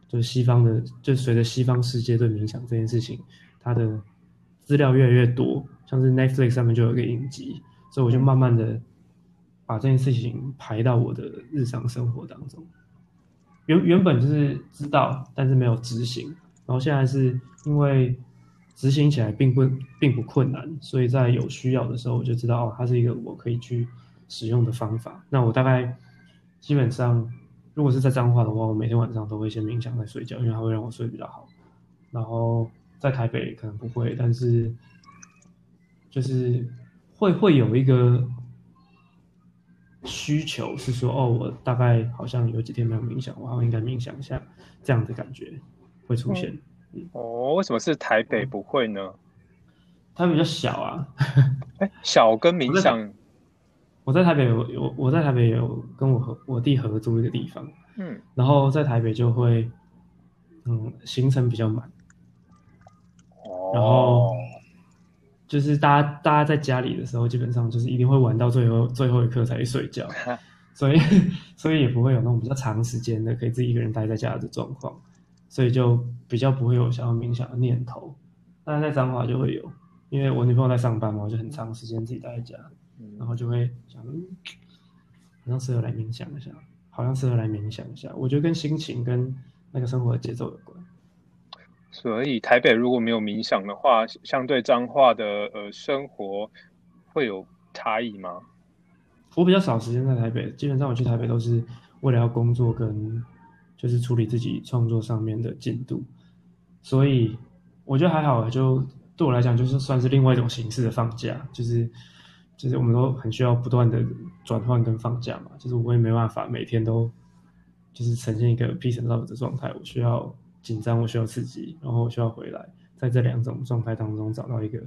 就是西方的，就随着西方世界对冥想这件事情，它的资料越来越多，像是 Netflix 上面就有一个影集，所以我就慢慢的把这件事情排到我的日常生活当中。原原本就是知道，但是没有执行，然后现在是因为执行起来并不并不困难，所以在有需要的时候我就知道哦，它是一个我可以去使用的方法。那我大概基本上。如果是在彰化的话，我每天晚上都会先冥想再睡觉，因为它会让我睡比较好。然后在台北可能不会，但是就是会会有一个需求是说，哦，我大概好像有几天没有冥想，我好像应该冥想一下，这样的感觉会出现。哦，为什么是台北不会呢？它比较小啊。[LAUGHS] 哎，小跟冥想。我在台北有有我在台北有跟我和我弟合租一个地方，嗯，然后在台北就会，嗯，行程比较满，哦，然后就是大家大家在家里的时候，基本上就是一定会玩到最后最后一刻才去睡觉，[LAUGHS] 所以所以也不会有那种比较长时间的可以自己一个人待在家的状况，所以就比较不会有想要冥想的念头。但是在彰化就会有，因为我女朋友在上班嘛，我就很长时间自己待在家，然后就会想，好像适合来冥想一下，好像适合来冥想一下。我觉得跟心情跟那个生活的节奏有关。所以台北如果没有冥想的话，相对彰化的呃生活会有差异吗？我比较少时间在台北，基本上我去台北都是为了要工作跟就是处理自己创作上面的进度，所以我觉得还好，就对我来讲就是算是另外一种形式的放假，就是就是我们都很需要不断的转换跟放假嘛，就是我也没办法每天都就是呈现一个 peace and love 的状态，我需要。紧张，我需要刺激，然后我需要回来，在这两种状态当中找到一个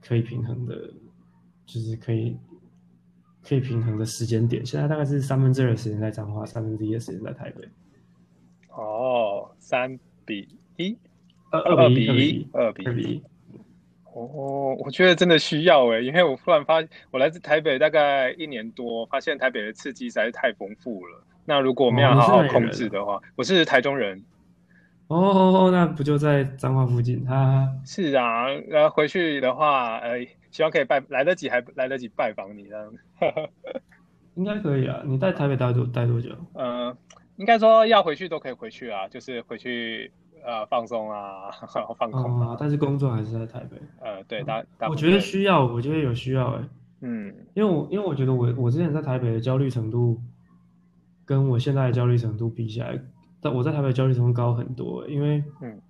可以平衡的，就是可以可以平衡的时间点。现在大概是三分之二的时间在彰化，三分之一的时间在台北。哦，三比一，二二比一，二比一。哦，我觉得真的需要哎，因为我突然发，我来自台北大概一年多，发现台北的刺激实在是太丰富了。那如果我们要好好控制的话，我是台中人。哦哦哦，那不就在彰化附近？他是啊，然后回去的话，呃，希望可以拜来得及，还来得及拜访你这样。[LAUGHS] 应该可以啊。你在台北待多待多久？嗯，应该说要回去都可以回去啊，就是回去呃放松啊，[LAUGHS] 放空啊。但是工作还是在台北。呃，对，大大。我觉得需要，我觉得有需要哎。嗯，因为我因为我觉得我我之前在台北的焦虑程度，跟我现在的焦虑程度比起来。但我在台北焦虑程度高很多，因为，嗯，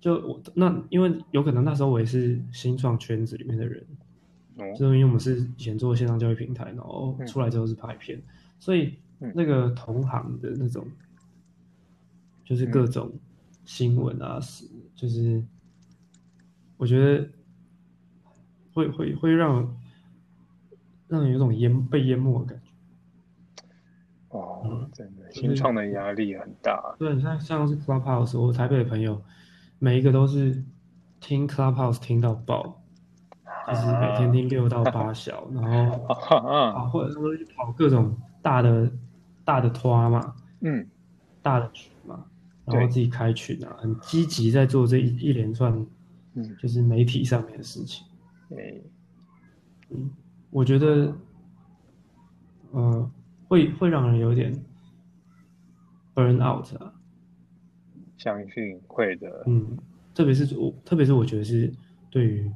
就我那因为有可能那时候我也是新创圈子里面的人，哦，就是因为我们是以前做线上教育平台，然后出来之后是拍片，所以那个同行的那种，就是各种新闻啊，是就是我觉得会会会让让人有种淹被淹没的感觉。哦，真的，新创的压力很大。对，像像是 Clubhouse，我台北的朋友，每一个都是听 Clubhouse 听到爆，就是每天听六到八小，然后啊，或者说去跑各种大的大的团嘛，嗯，大的群嘛，然后自己开群啊，很积极在做这一一连串，嗯，就是媒体上面的事情。对，嗯，我觉得，嗯。会会让人有点 burn out 啊，相信会的。嗯，特别是我，特别是我觉得是对于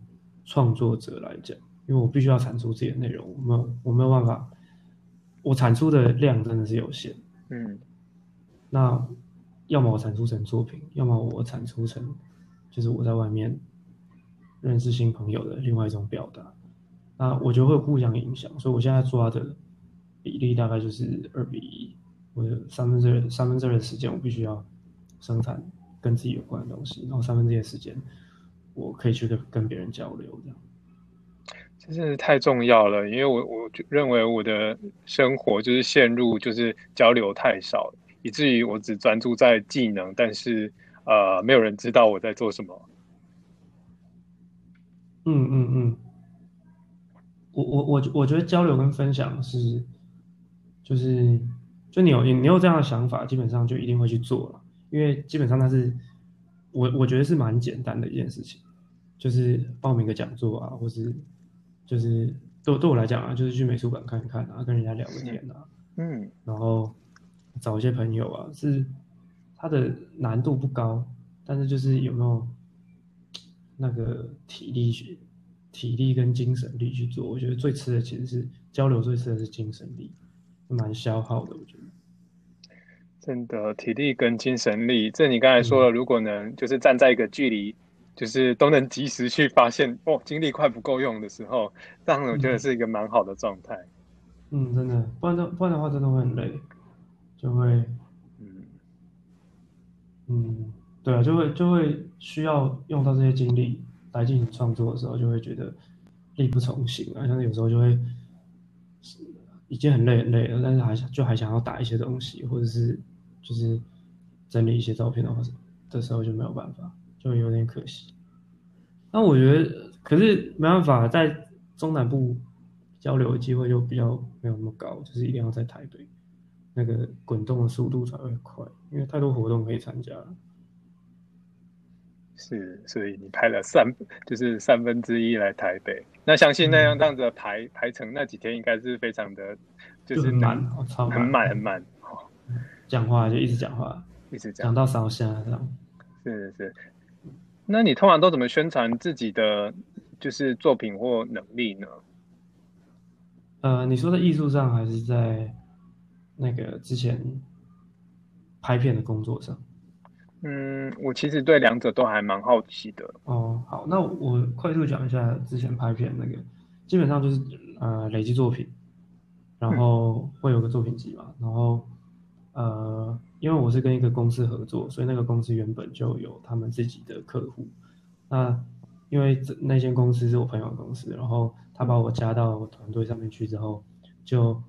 创作者来讲，因为我必须要产出自己的内容，我没有我没有办法，我产出的量真的是有限。嗯，那要么我产出成作品，要么我产出成就是我在外面认识新朋友的另外一种表达。那我觉得会互相影响，所以我现在抓的。比例大概就是二比一，我有三分之二三分之二的时间我必须要生产跟自己有关的东西，然后三分之一的时间我可以去跟跟别人交流，这样。这真是太重要了，因为我我认为我的生活就是陷入就是交流太少，以至于我只专注在技能，但是呃没有人知道我在做什么。嗯嗯嗯，我我我我觉得交流跟分享是。就是，就你有你你有这样的想法，基本上就一定会去做了，因为基本上它是，我我觉得是蛮简单的一件事情，就是报名个讲座啊，或是就是对对我来讲啊，就是去美术馆看一看啊，跟人家聊个天啊，嗯，然后找一些朋友啊，是它的难度不高，但是就是有没有那个体力去体力跟精神力去做，我觉得最吃的其实是交流，最吃的是精神力。蛮消耗的，我觉得。真的，体力跟精神力，这你刚才说了，如果能就是站在一个距离，就是都能及时去发现哦，精力快不够用的时候，这样我觉得是一个蛮好的状态。嗯，真的，不然的不然的话，真的会很累，就会，嗯，嗯，对啊，就会就会需要用到这些精力来进行创作的时候，就会觉得力不从心啊，像有时候就会。已经很累很累了，但是还想就还想要打一些东西，或者是就是整理一些照片的话，的时候就没有办法，就有点可惜。那我觉得可是没办法，在中南部交流的机会就比较没有那么高，就是一定要在台北，那个滚动的速度才会快，因为太多活动可以参加了。是，所以你拍了三，[LAUGHS] 就是三分之一来台北。那相信那样这样子排排成那几天，应该是非常的，就是满，很满很满。讲话就一直讲话，一直讲到烧香这样。是是是。那你通常都怎么宣传自己的就是作品或能力呢？呃，你说在艺术上，还是在那个之前拍片的工作上？嗯，我其实对两者都还蛮好奇的。哦，好，那我快速讲一下之前拍片那个，基本上就是呃累积作品，然后会有个作品集嘛，然后呃，因为我是跟一个公司合作，所以那个公司原本就有他们自己的客户。那因为这那间公司是我朋友的公司，然后他把我加到团队上面去之后，就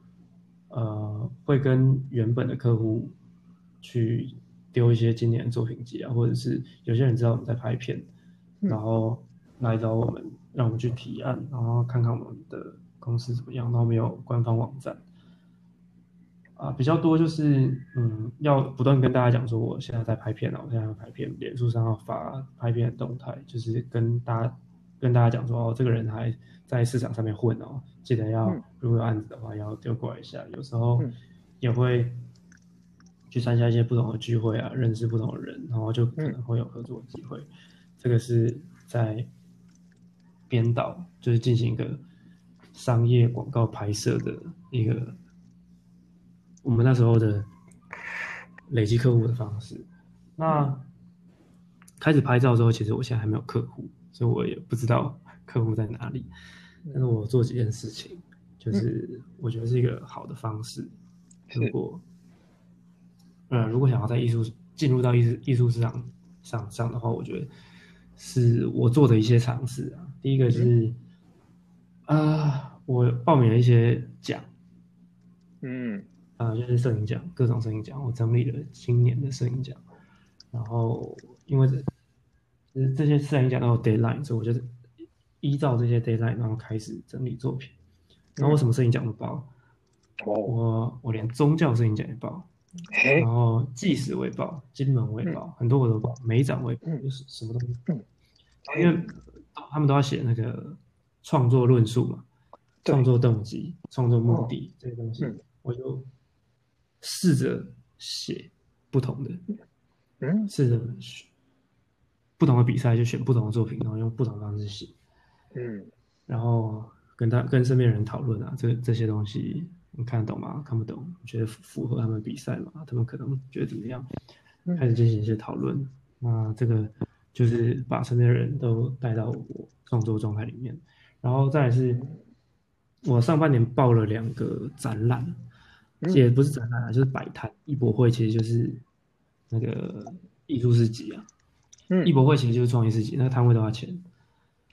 呃会跟原本的客户去。丢一些经典的作品集啊，或者是有些人知道我们在拍片，然后来找我们，让我们去提案，然后看看我们的公司怎么样。然后没有官方网站啊，比较多就是嗯，要不断跟大家讲说我现在在拍片啊，我现在要拍片，脸书上要发拍片的动态，就是跟大家跟大家讲说哦，这个人还在市场上面混哦，记得要如果有案子的话要丢过来一下。有时候也会。去参加一些不同的聚会啊，认识不同的人，然后就可能会有合作机会。这个是在编导，就是进行一个商业广告拍摄的一个我们那时候的累积客户的方式。那开始拍照之后，其实我现在还没有客户，所以我也不知道客户在哪里。但是我做几件事情，就是我觉得是一个好的方式。如果嗯，如果想要在艺术进入到艺术艺术市场上上的话，我觉得是我做的一些尝试啊。第一个是啊，我报名了一些奖，嗯，啊，就是摄影奖，各种摄影奖，我整理了今年的摄影奖。然后因为这这些摄影奖都有 deadline，所以我就依照这些 deadline，然后开始整理作品。然后我什么摄影奖都报，我我连宗教摄影奖也报。然后即时未报，金门未报，很多我都报，美展为报，就是什么东西。因为他们都要写那个创作论述嘛，创作动机、创作目的这些东西，我就试着写不同的，嗯，试着选不同的比赛就选不同的作品，然后用不同的方式写，嗯，然后跟他跟身边人讨论啊，这这些东西。你看得懂吗？看不懂？觉得符合他们比赛嘛？他们可能觉得怎么样？开始进行一些讨论。那这个就是把身边的人都带到我创作状态里面。然后再是，我上半年报了两个展览，也不是展览啊，就是摆摊。艺博会其实就是那个艺术市集啊。嗯。艺博会其实就是创意市集，那个摊位多少钱？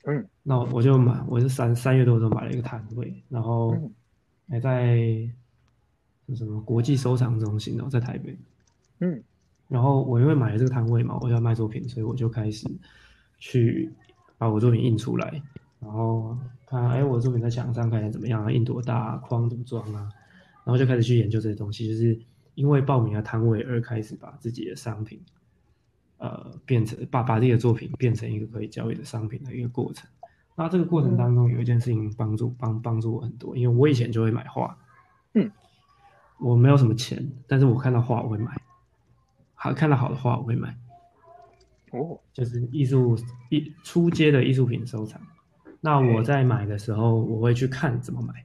嗯。那我就买，我是三三月多的时候买了一个摊位，然后。还在什么国际收藏中心哦，在台北。嗯，然后我因为买了这个摊位嘛，我要卖作品，所以我就开始去把我作品印出来，然后看哎，我的作品在墙上看起来怎么样啊？印多大？啊框怎么装啊？然后就开始去研究这些东西，就是因为报名了摊位而开始把自己的商品，呃，变成把把自己的作品变成一个可以交易的商品的一个过程。那这个过程当中有一件事情帮助帮帮助我很多，因为我以前就会买画，嗯，我没有什么钱，但是我看到画我会买，好看到好的画我会买，哦，就是艺术艺初阶的艺术品收藏。那我在买的时候，我会去看怎么买，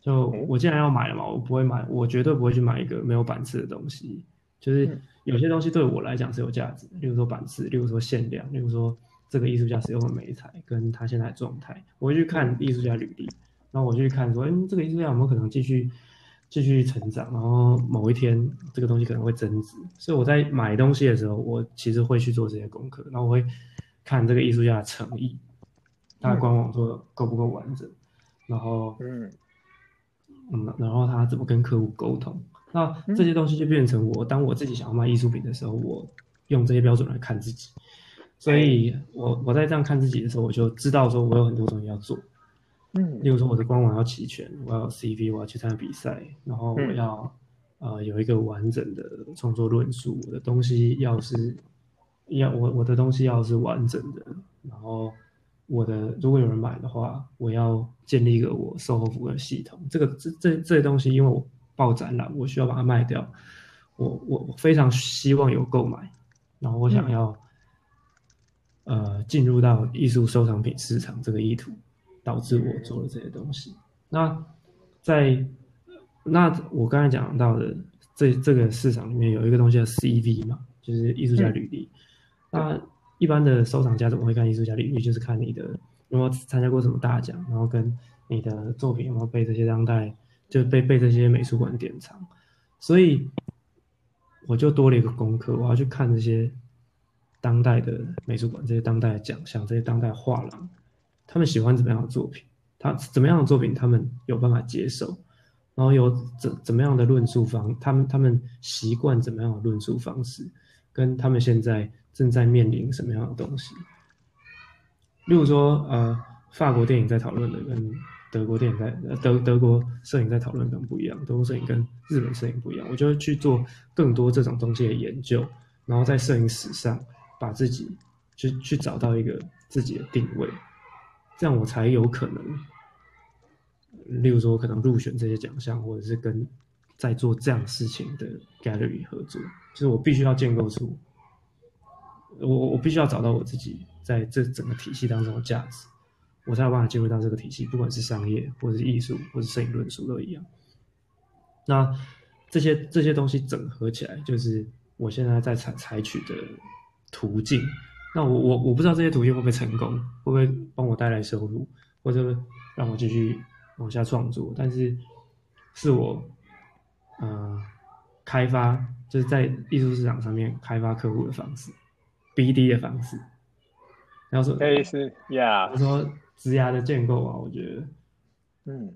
就我既然要买了嘛，我不会买，我绝对不会去买一个没有版次的东西，就是有些东西对我来讲是有价值，例如说版次，例如说限量，例如说。这个艺术家使用的美材跟他现在的状态，我会去看艺术家履历，然后我去看说，哎，这个艺术家有没有可能继续继续成长，然后某一天这个东西可能会增值。所以我在买东西的时候，我其实会去做这些功课，然后我会看这个艺术家的诚意，他的官网做的够不够完整，然后嗯嗯，然后他怎么跟客户沟通，那这些东西就变成我当我自己想要卖艺术品的时候，我用这些标准来看自己。所以我我在这样看自己的时候，我就知道说我有很多东西要做。嗯，例如说我的官网要齐全，我要有 CV，我要去参加比赛，然后我要呃有一个完整的创作论述，我的东西要是要我我的东西要是完整的，然后我的如果有人买的话，我要建立一个我售后服务的系统。这个这这这些东西，因为我报展览，我需要把它卖掉，我我我非常希望有购买，然后我想要呃进入到艺术收藏品市场这个意图。导致我做了这些东西。那在那我刚才讲到的这这个市场里面有一个东西叫 CV 嘛，就是艺术家履历。那一般的收藏家怎么会看艺术家履历？就是看你的有没有参加过什么大奖，然后跟你的作品有没有被这些当代就被被这些美术馆典藏。所以我就多了一个功课，我要去看这些当代的美术馆、这些当代的奖项、这些当代画廊。他们喜欢怎么样的作品？他怎么样的作品他们有办法接受？然后有怎怎么样的论述方？他们他们习惯怎么样的论述方式？跟他们现在正在面临什么样的东西？例如说，呃，法国电影在讨论的跟德国电影在德德国摄影在讨论的不一样，德国摄影跟日本摄影不一样。我就会去做更多这种东西的研究，然后在摄影史上把自己去去找到一个自己的定位。这样我才有可能，例如说可能入选这些奖项，或者是跟在做这样事情的 gallery 合作，就是我必须要建构出，我我必须要找到我自己在这整个体系当中的价值，我才有办法进入到这个体系，不管是商业或者是艺术或者摄影论述都一样。那这些这些东西整合起来，就是我现在在采采取的途径。那我我我不知道这些途径会不会成功，会不会帮我带来收入，或者让我继续往下创作。但是是我，呃，开发就是在艺术市场上面开发客户的方式，BD 的方式。然后说，可以是，Yeah。我说职涯的建构啊，我觉得，嗯，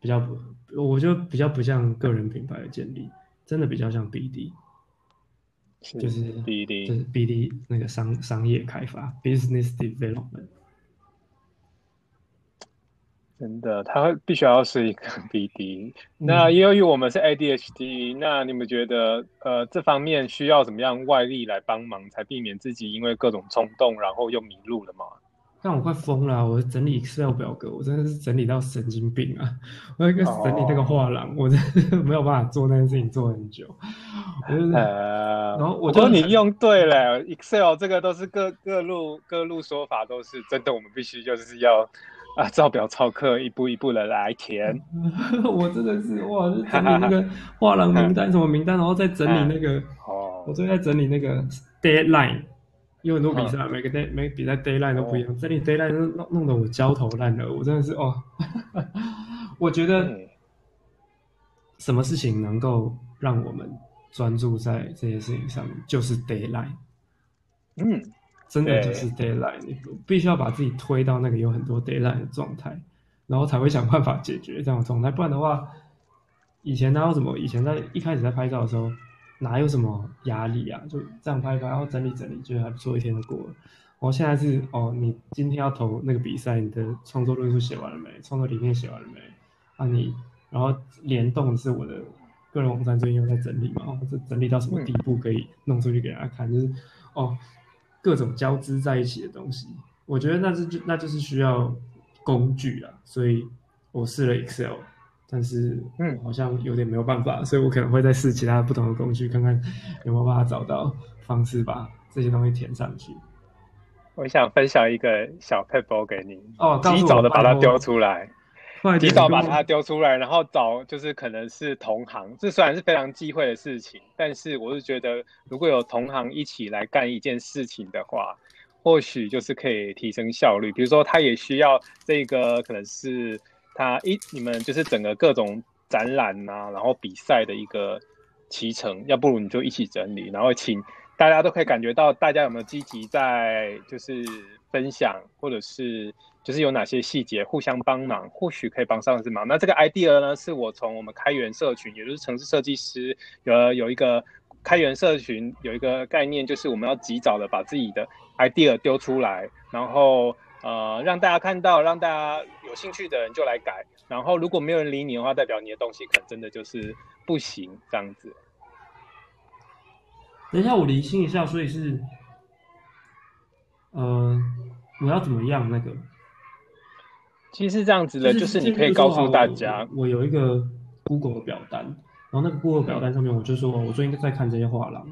比较不，我就比较不像个人品牌的建立，真的比较像 BD。就是 BD，就是 BD 那个商商业开发 （business development）。真的，它会必须要是一个 BD。那由于我们是 ADHD，那你们觉得呃这方面需要怎么样外力来帮忙，才避免自己因为各种冲动，然后又迷路了吗？但我快疯了！我整理 Excel 表格，我真的是整理到神经病啊！我一个整理那个画廊，我真的没有办法做那件事情做很久。呃，然后我觉得你用对了，Excel 这个都是各各路各路说法都是真的，我们必须就是要啊照表操课，一步一步的来填。[LAUGHS] 我真的是哇，整理那个画廊名单 [LAUGHS] 什么名单，然后再整理那个哦，我最近在整理那个 Deadline。有很多比赛，每个 day 每比赛 dayline 都不一样，这里 dayline 弄弄得我焦头烂额，我真的是哦，[LAUGHS] 我觉得什么事情能够让我们专注在这些事情上面，就是 dayline，嗯，真的就是 dayline，你必须要把自己推到那个有很多 dayline 的状态，然后才会想办法解决这样的状态，不然的话，以前哪有什么？以前在一开始在拍照的时候。哪有什么压力啊？就这样拍拍，然后整理整理，就还不错，一天就过了。我现在是哦，你今天要投那个比赛，你的创作论述写完了没？创作理念写完了没？啊，你然后联动是我的个人网站，最近又在整理嘛？这整理到什么地步可以弄出去给大家看？就是哦，各种交织在一起的东西，我觉得那是就那就是需要工具啊。所以我试了 Excel。但是，嗯，好像有点没有办法，所以我可能会再试其他不同的工具，看看有没有办法找到方式把这些东西填上去。我想分享一个小 paper 给你哦，及早的把它丢出来，及早把它丢出来，然后找就是可能是同行，这虽然是非常忌讳的事情，但是我是觉得如果有同行一起来干一件事情的话，或许就是可以提升效率。比如说，他也需要这个可能是。啊一你们就是整个各种展览呐，然后比赛的一个骑程，要不如你就一起整理，然后请大家都可以感觉到大家有没有积极在就是分享，或者是就是有哪些细节互相帮忙，或许可以帮上是忙。那这个 idea 呢，是我从我们开源社群，也就是城市设计师有有一个开源社群有一个概念，就是我们要及早的把自己的 idea 丢出来，然后呃让大家看到，让大家有兴趣的人就来改。然后如果没有人理你的话，代表你的东西可能真的就是不行这样子。等一下，我理清一下，所以是，呃，我要怎么样那个？其实是这样子的，就是你可以告诉大家，我有一个 Google 表单，然后那个 Google 表单上面我就说，我最近在看这些画廊，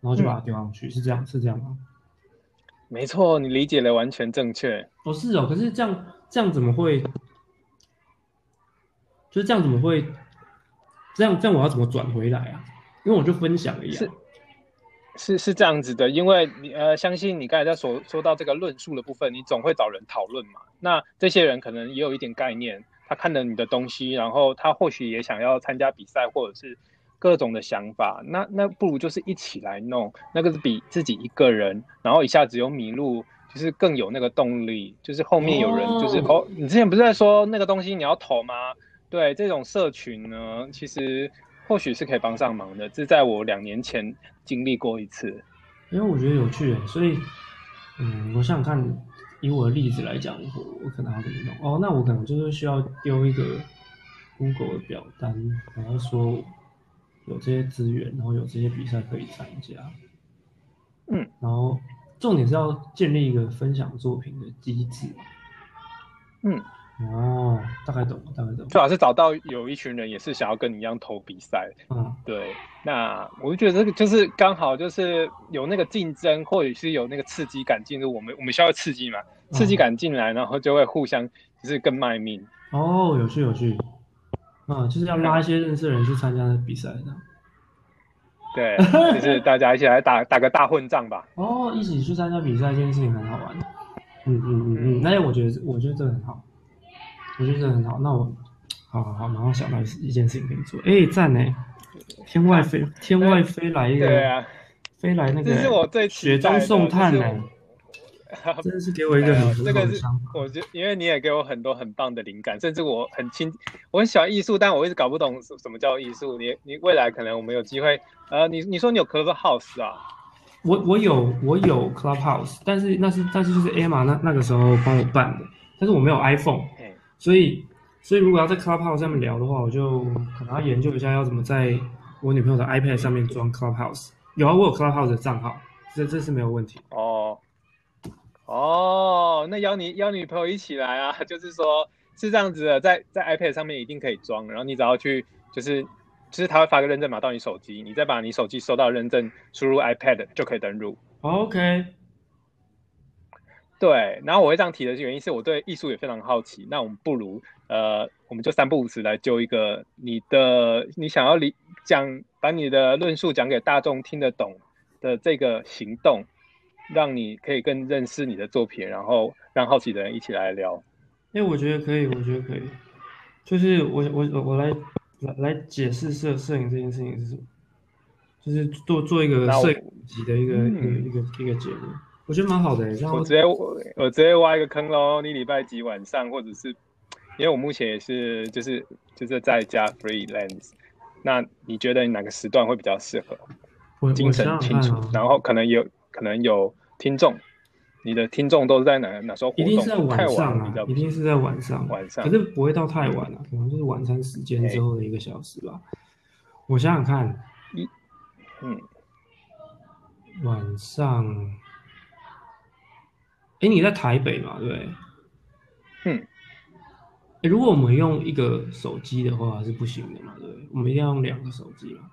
然后就把它丢上去，是这样，是这样吗？没错，你理解的完全正确。哦，是哦，可是这样这样怎么会？就是这样怎么会？这样这样我要怎么转回来啊？因为我就分享了一样。是是这样子的，因为你呃，相信你刚才在说说到这个论述的部分，你总会找人讨论嘛。那这些人可能也有一点概念，他看了你的东西，然后他或许也想要参加比赛，或者是各种的想法。那那不如就是一起来弄，那个是比自己一个人，然后一下子又迷路，就是更有那个动力。就是后面有人，就是哦，你之前不是在说那个东西你要投吗？对，这种社群呢，其实。或许是可以帮上忙的，这在我两年前经历过一次，因为我觉得有趣，所以，嗯，我想想看，以我的例子来讲，我我可能要怎么弄？哦，那我可能就是需要丢一个 Google 的表单，然后说有这些资源，然后有这些比赛可以参加，嗯，然后重点是要建立一个分享作品的机制，嗯。哦，大概懂了，大概懂了。最好是找到有一群人也是想要跟你一样投比赛。嗯，对。那我就觉得这个就是刚好就是有那个竞争，或者是有那个刺激感进入我们，我们需要刺激嘛，刺激感进来，然后就会互相就是更卖命。哦，有趣有趣。嗯，就是要拉一些认识的人去参加比赛的。[LAUGHS] 对，就是大家一起来打打个大混战吧。[LAUGHS] 哦，一起去参加比赛这件事情很好玩。嗯嗯嗯嗯，那我觉得我觉得这很好。我觉得这很好，那我，好好好，马上想到一件事情可以做。哎，赞呢！天外飞，天外飞来一个，对啊，飞来那个，这是我最雪中送炭呢。[LAUGHS] 真的是给我一个很这个是，我觉因为你也给我很多很棒的灵感，甚至我很亲，我很喜欢艺术，但我一直搞不懂什么叫艺术。你你未来可能我们有机会，呃，你你说你有 Clubhouse 啊？我我有我有 Clubhouse，但是那是但是就是 Emma 那那个时候帮我办的，但是我没有 iPhone。所以，所以如果要在 Clubhouse 上面聊的话，我就可能要研究一下要怎么在我女朋友的 iPad 上面装 Clubhouse。有啊，我有 Clubhouse 的账号，这这是没有问题。哦，哦，那邀你邀女朋友一起来啊，[LAUGHS] 就是说是这样子的，在在 iPad 上面一定可以装，然后你只要去，就是就是他会发个认证码到你手机，你再把你手机收到认证输入 iPad 就可以登录。OK。对，然后我会这样提的原因是我对艺术也非常好奇。那我们不如，呃，我们就三不五时来就一个你的你想要理讲，把你的论述讲给大众听得懂的这个行动，让你可以更认识你的作品，然后让好奇的人一起来聊。哎，我觉得可以，我觉得可以。就是我我我我来来来解释摄摄影这件事情是什么，就是做做一个摄影级的一个一个一个一个节目。我觉得蛮好的，然后我直接我我直接挖一个坑喽。你礼拜几晚上，或者是因为我目前也是就是就是在家 freelance，那你觉得你哪个时段会比较适合？精神清楚，然后可能有可能有听众，你的听众都是在哪哪时候活动？一定是在晚上啊，一定是在晚上，晚上，可是不会到太晚了，可能就是晚餐时间之后的一个小时吧。我想想看，一嗯，晚上。哎，你在台北嘛？对，嗯，如果我们用一个手机的话是不行的嘛？对，我们一定要用两个手机嘛？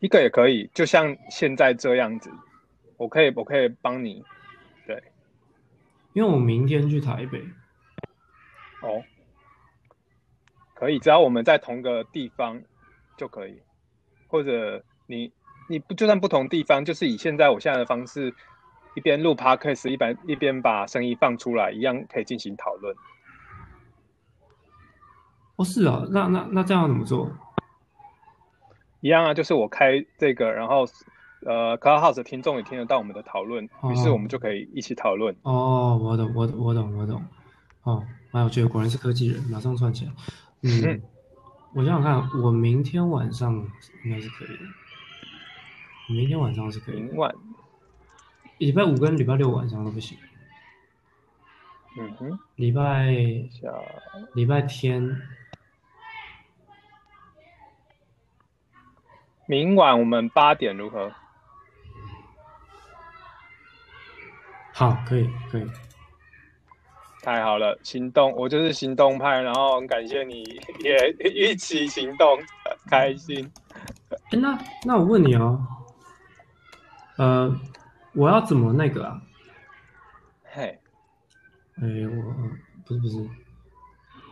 一个也可以，就像现在这样子，我可以，我可以帮你，对，因为我明天去台北，哦，可以，只要我们在同个地方就可以，或者你你不就算不同地方，就是以现在我现在的方式。一边录 podcast，一边一边把声音放出来，一样可以进行讨论。哦，是啊，那那那这样怎么做？一样啊，就是我开这个，然后呃，Clubhouse 的听众也听得到我们的讨论，于是我们就可以一起讨论。哦，我懂，我懂我懂，我懂。哦，蛮有趣，果然是科技人，马上串起来。嗯，我想想看，我明天晚上应该是可以的。明天晚上是可以。明晚。礼拜五跟礼拜六晚上都不行。嗯哼。礼拜礼拜天。明晚我们八点如何？好，可以，可以。太好了，行动，我就是行动派，然后很感谢你也一起行动，开心。那那我问你哦，呃，我要怎么那个啊？嘿，哎，我不是不是，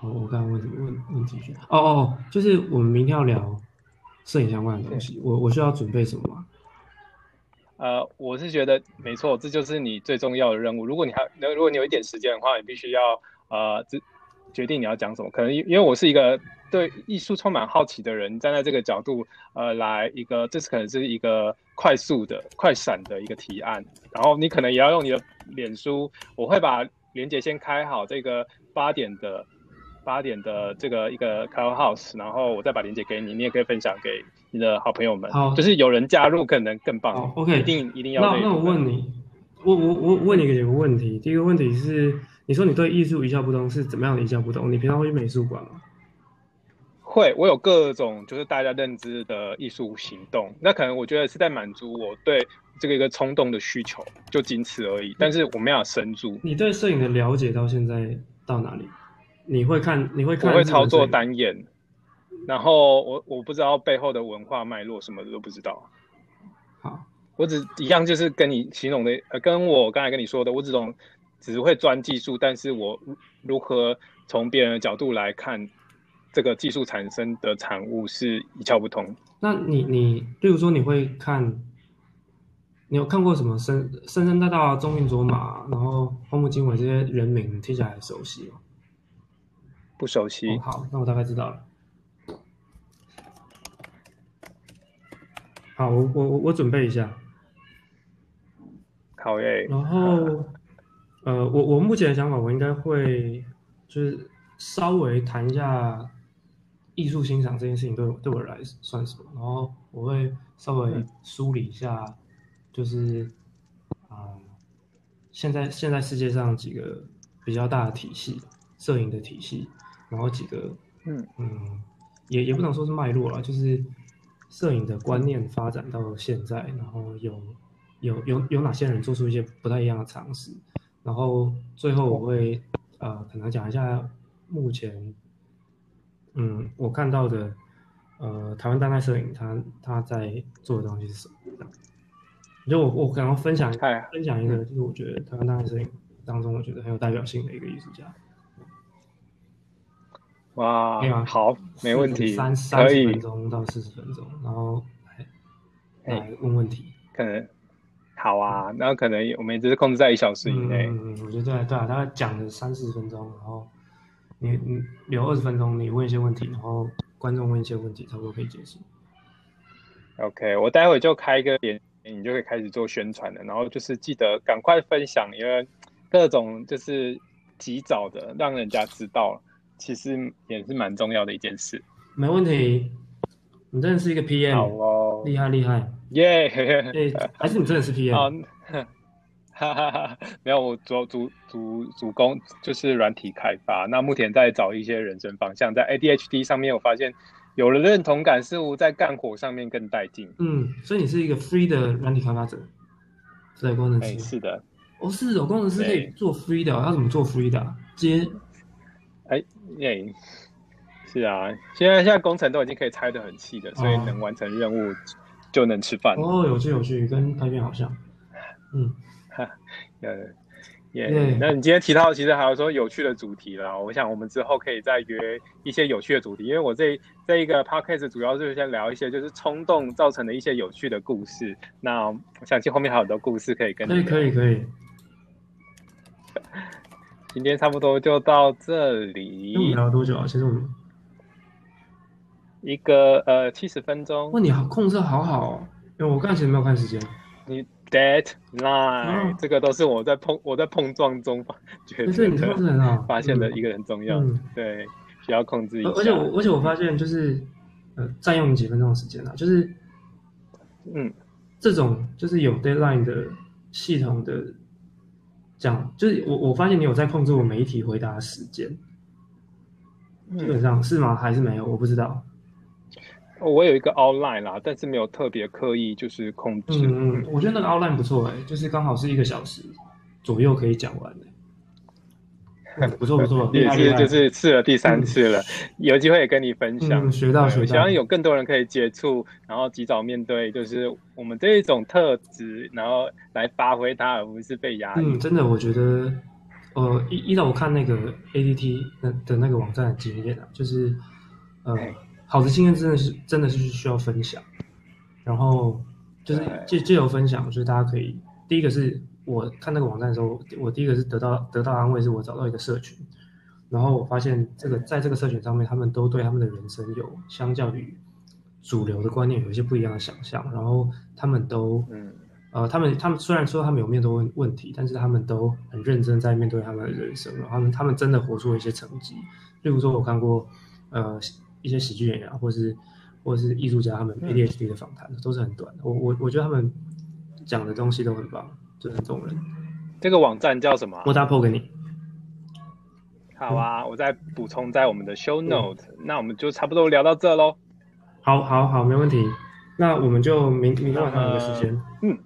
我我刚刚问什么问问题去？哦哦，就是我们明天要聊摄影相关的东西，我我需要准备什么吗？呃，我是觉得没错，这就是你最重要的任务。如果你还那如果你有一点时间的话，你必须要呃，这决定你要讲什么。可能因为我是一个对艺术充满好奇的人，站在这个角度呃，来一个这是可能是一个快速的、快闪的一个提案。然后你可能也要用你的脸书，我会把连接先开好，这个八点的八点的这个一个 c l house，然后我再把链接给你，你也可以分享给。你的好朋友们，好，就是有人加入可能更棒。OK，一定一定要。那那我问你，我我我问你几个问题。第一个问题是，你说你对艺术一窍不通，是怎么样的一窍不通？你平常会去美术馆吗？会，我有各种就是大家认知的艺术行动。那可能我觉得是在满足我对这个一个冲动的需求，就仅此而已。但是我没有深入。你对摄影的了解到现在到哪里？你会看？你会看？我会操作单眼。然后我我不知道背后的文化脉络什么的都不知道。好，我只一样就是跟你形容的，呃，跟我刚才跟你说的，我只懂只会钻技术，但是我如何从别人的角度来看这个技术产生的产物是一窍不通。那你你，例如说你会看，你有看过什么深深深大道、中运卓玛，然后荒木经纬这些人名听起来熟悉吗？不熟悉。好，那我大概知道了。好，我我我我准备一下。好耶。然后，[LAUGHS] 呃，我我目前的想法，我应该会就是稍微谈一下艺术欣赏这件事情对我对我来算什么。然后我会稍微梳理一下，就是啊，现在现在世界上几个比较大的体系，摄影的体系，然后几个嗯嗯，也也不能说是脉络了，就是。摄影的观念发展到现在，然后有有有有哪些人做出一些不太一样的尝试，然后最后我会呃可能讲一下目前嗯我看到的呃台湾当代摄影他他在做的东西是什么？就我我可能分享分享一个就是我觉得台湾当代摄影当中我觉得很有代表性的一个艺术家。哇，好，没问题，三三十分钟到四十分钟，然后来来问问题，可能好啊，然后可能我们也只是控制在一小时以内。嗯嗯，我觉得对对啊，大概讲了三四十分钟，然后你你留二十分钟，你问一些问题，然后观众问一些问题，差不多可以结束。OK，我待会就开一个点，你就可以开始做宣传了，然后就是记得赶快分享，因为各种就是及早的让人家知道。其实也是蛮重要的一件事。没问题，你真的是一个 PM，好哦，厉害厉害，耶！[LAUGHS] 还是你真的是 PM？哈哈哈，没有，我主主主主攻就是软体开发。那目前在找一些人生方向，在 ADHD 上面，我发现有了认同感，似乎在干活上面更带劲。嗯，所以你是一个 free 的软体开发者，在工程师。是的，哦，是哦，工程师可以做 free 的，要怎么做 free 的？接。哎，耶，[LAUGHS] 是啊，现在现在工程都已经可以拆的很细的，所以能完成任务就能吃饭。哦，有趣有趣，跟台片好像。嗯，哈，呃，耶，那你今天提到其实还有说有趣的主题了，我想我们之后可以再约一些有趣的主题，因为我这这一个 podcast 主要就是先聊一些就是冲动造成的一些有趣的故事。那我相信后面还有很多故事可以跟。可以可以可以。今天差不多就到这里。你聊了多久啊？其实我们一个呃七十分钟。哇，你好控制好好哦，因为我刚才其实没有看时间。你 deadline 这个都是我在碰我在碰撞中觉得你控制很好，发现的一个很重要。对，需要控制一下。而且我而且我发现就是呃占用几分钟的时间啊，就是嗯这种就是有 deadline 的系统的讲，就是我我发现你有在控制我每一题回答的时间，基本上是吗？还是没有？我不知道。我有一个 outline 啦，但是没有特别刻意就是控制。嗯嗯，我觉得那个 outline 不错哎，就是刚好是一个小时左右可以讲完的。不 [LAUGHS] 错不错，也是就是试了第三次了，有机会也跟你分享，学到学到，希望有更多人可以接触，然后及早面对，就是我们这一种特质，然后来发挥它，而不是被压抑。嗯，真的，我觉得，呃，依依照我看那个 A D T 的的那个网站的经验啊，就是，呃。好的经验真的是真的是需要分享，然后就是借借由分享，就是大家可以第一个是我看那个网站的时候，我第一个是得到得到安慰，是我找到一个社群，然后我发现这个在这个社群上面，他们都对他们的人生有相较于主流的观念有一些不一样的想象，然后他们都嗯呃他们他们虽然说他们有面对问问题，但是他们都很认真在面对他们的人生，然后他们他们真的活出了一些成绩，例如说我看过呃。一些喜剧演员，或是或是艺术家，他们 ADHD 的访谈都是很短的。我我我觉得他们讲的东西都很棒，就很动人。这个网站叫什么？我打破给你。好啊，我再补充在我们的 show note。那我们就差不多聊到这喽。好，好，好，没问题。那我们就明明天晚上有个时间。嗯，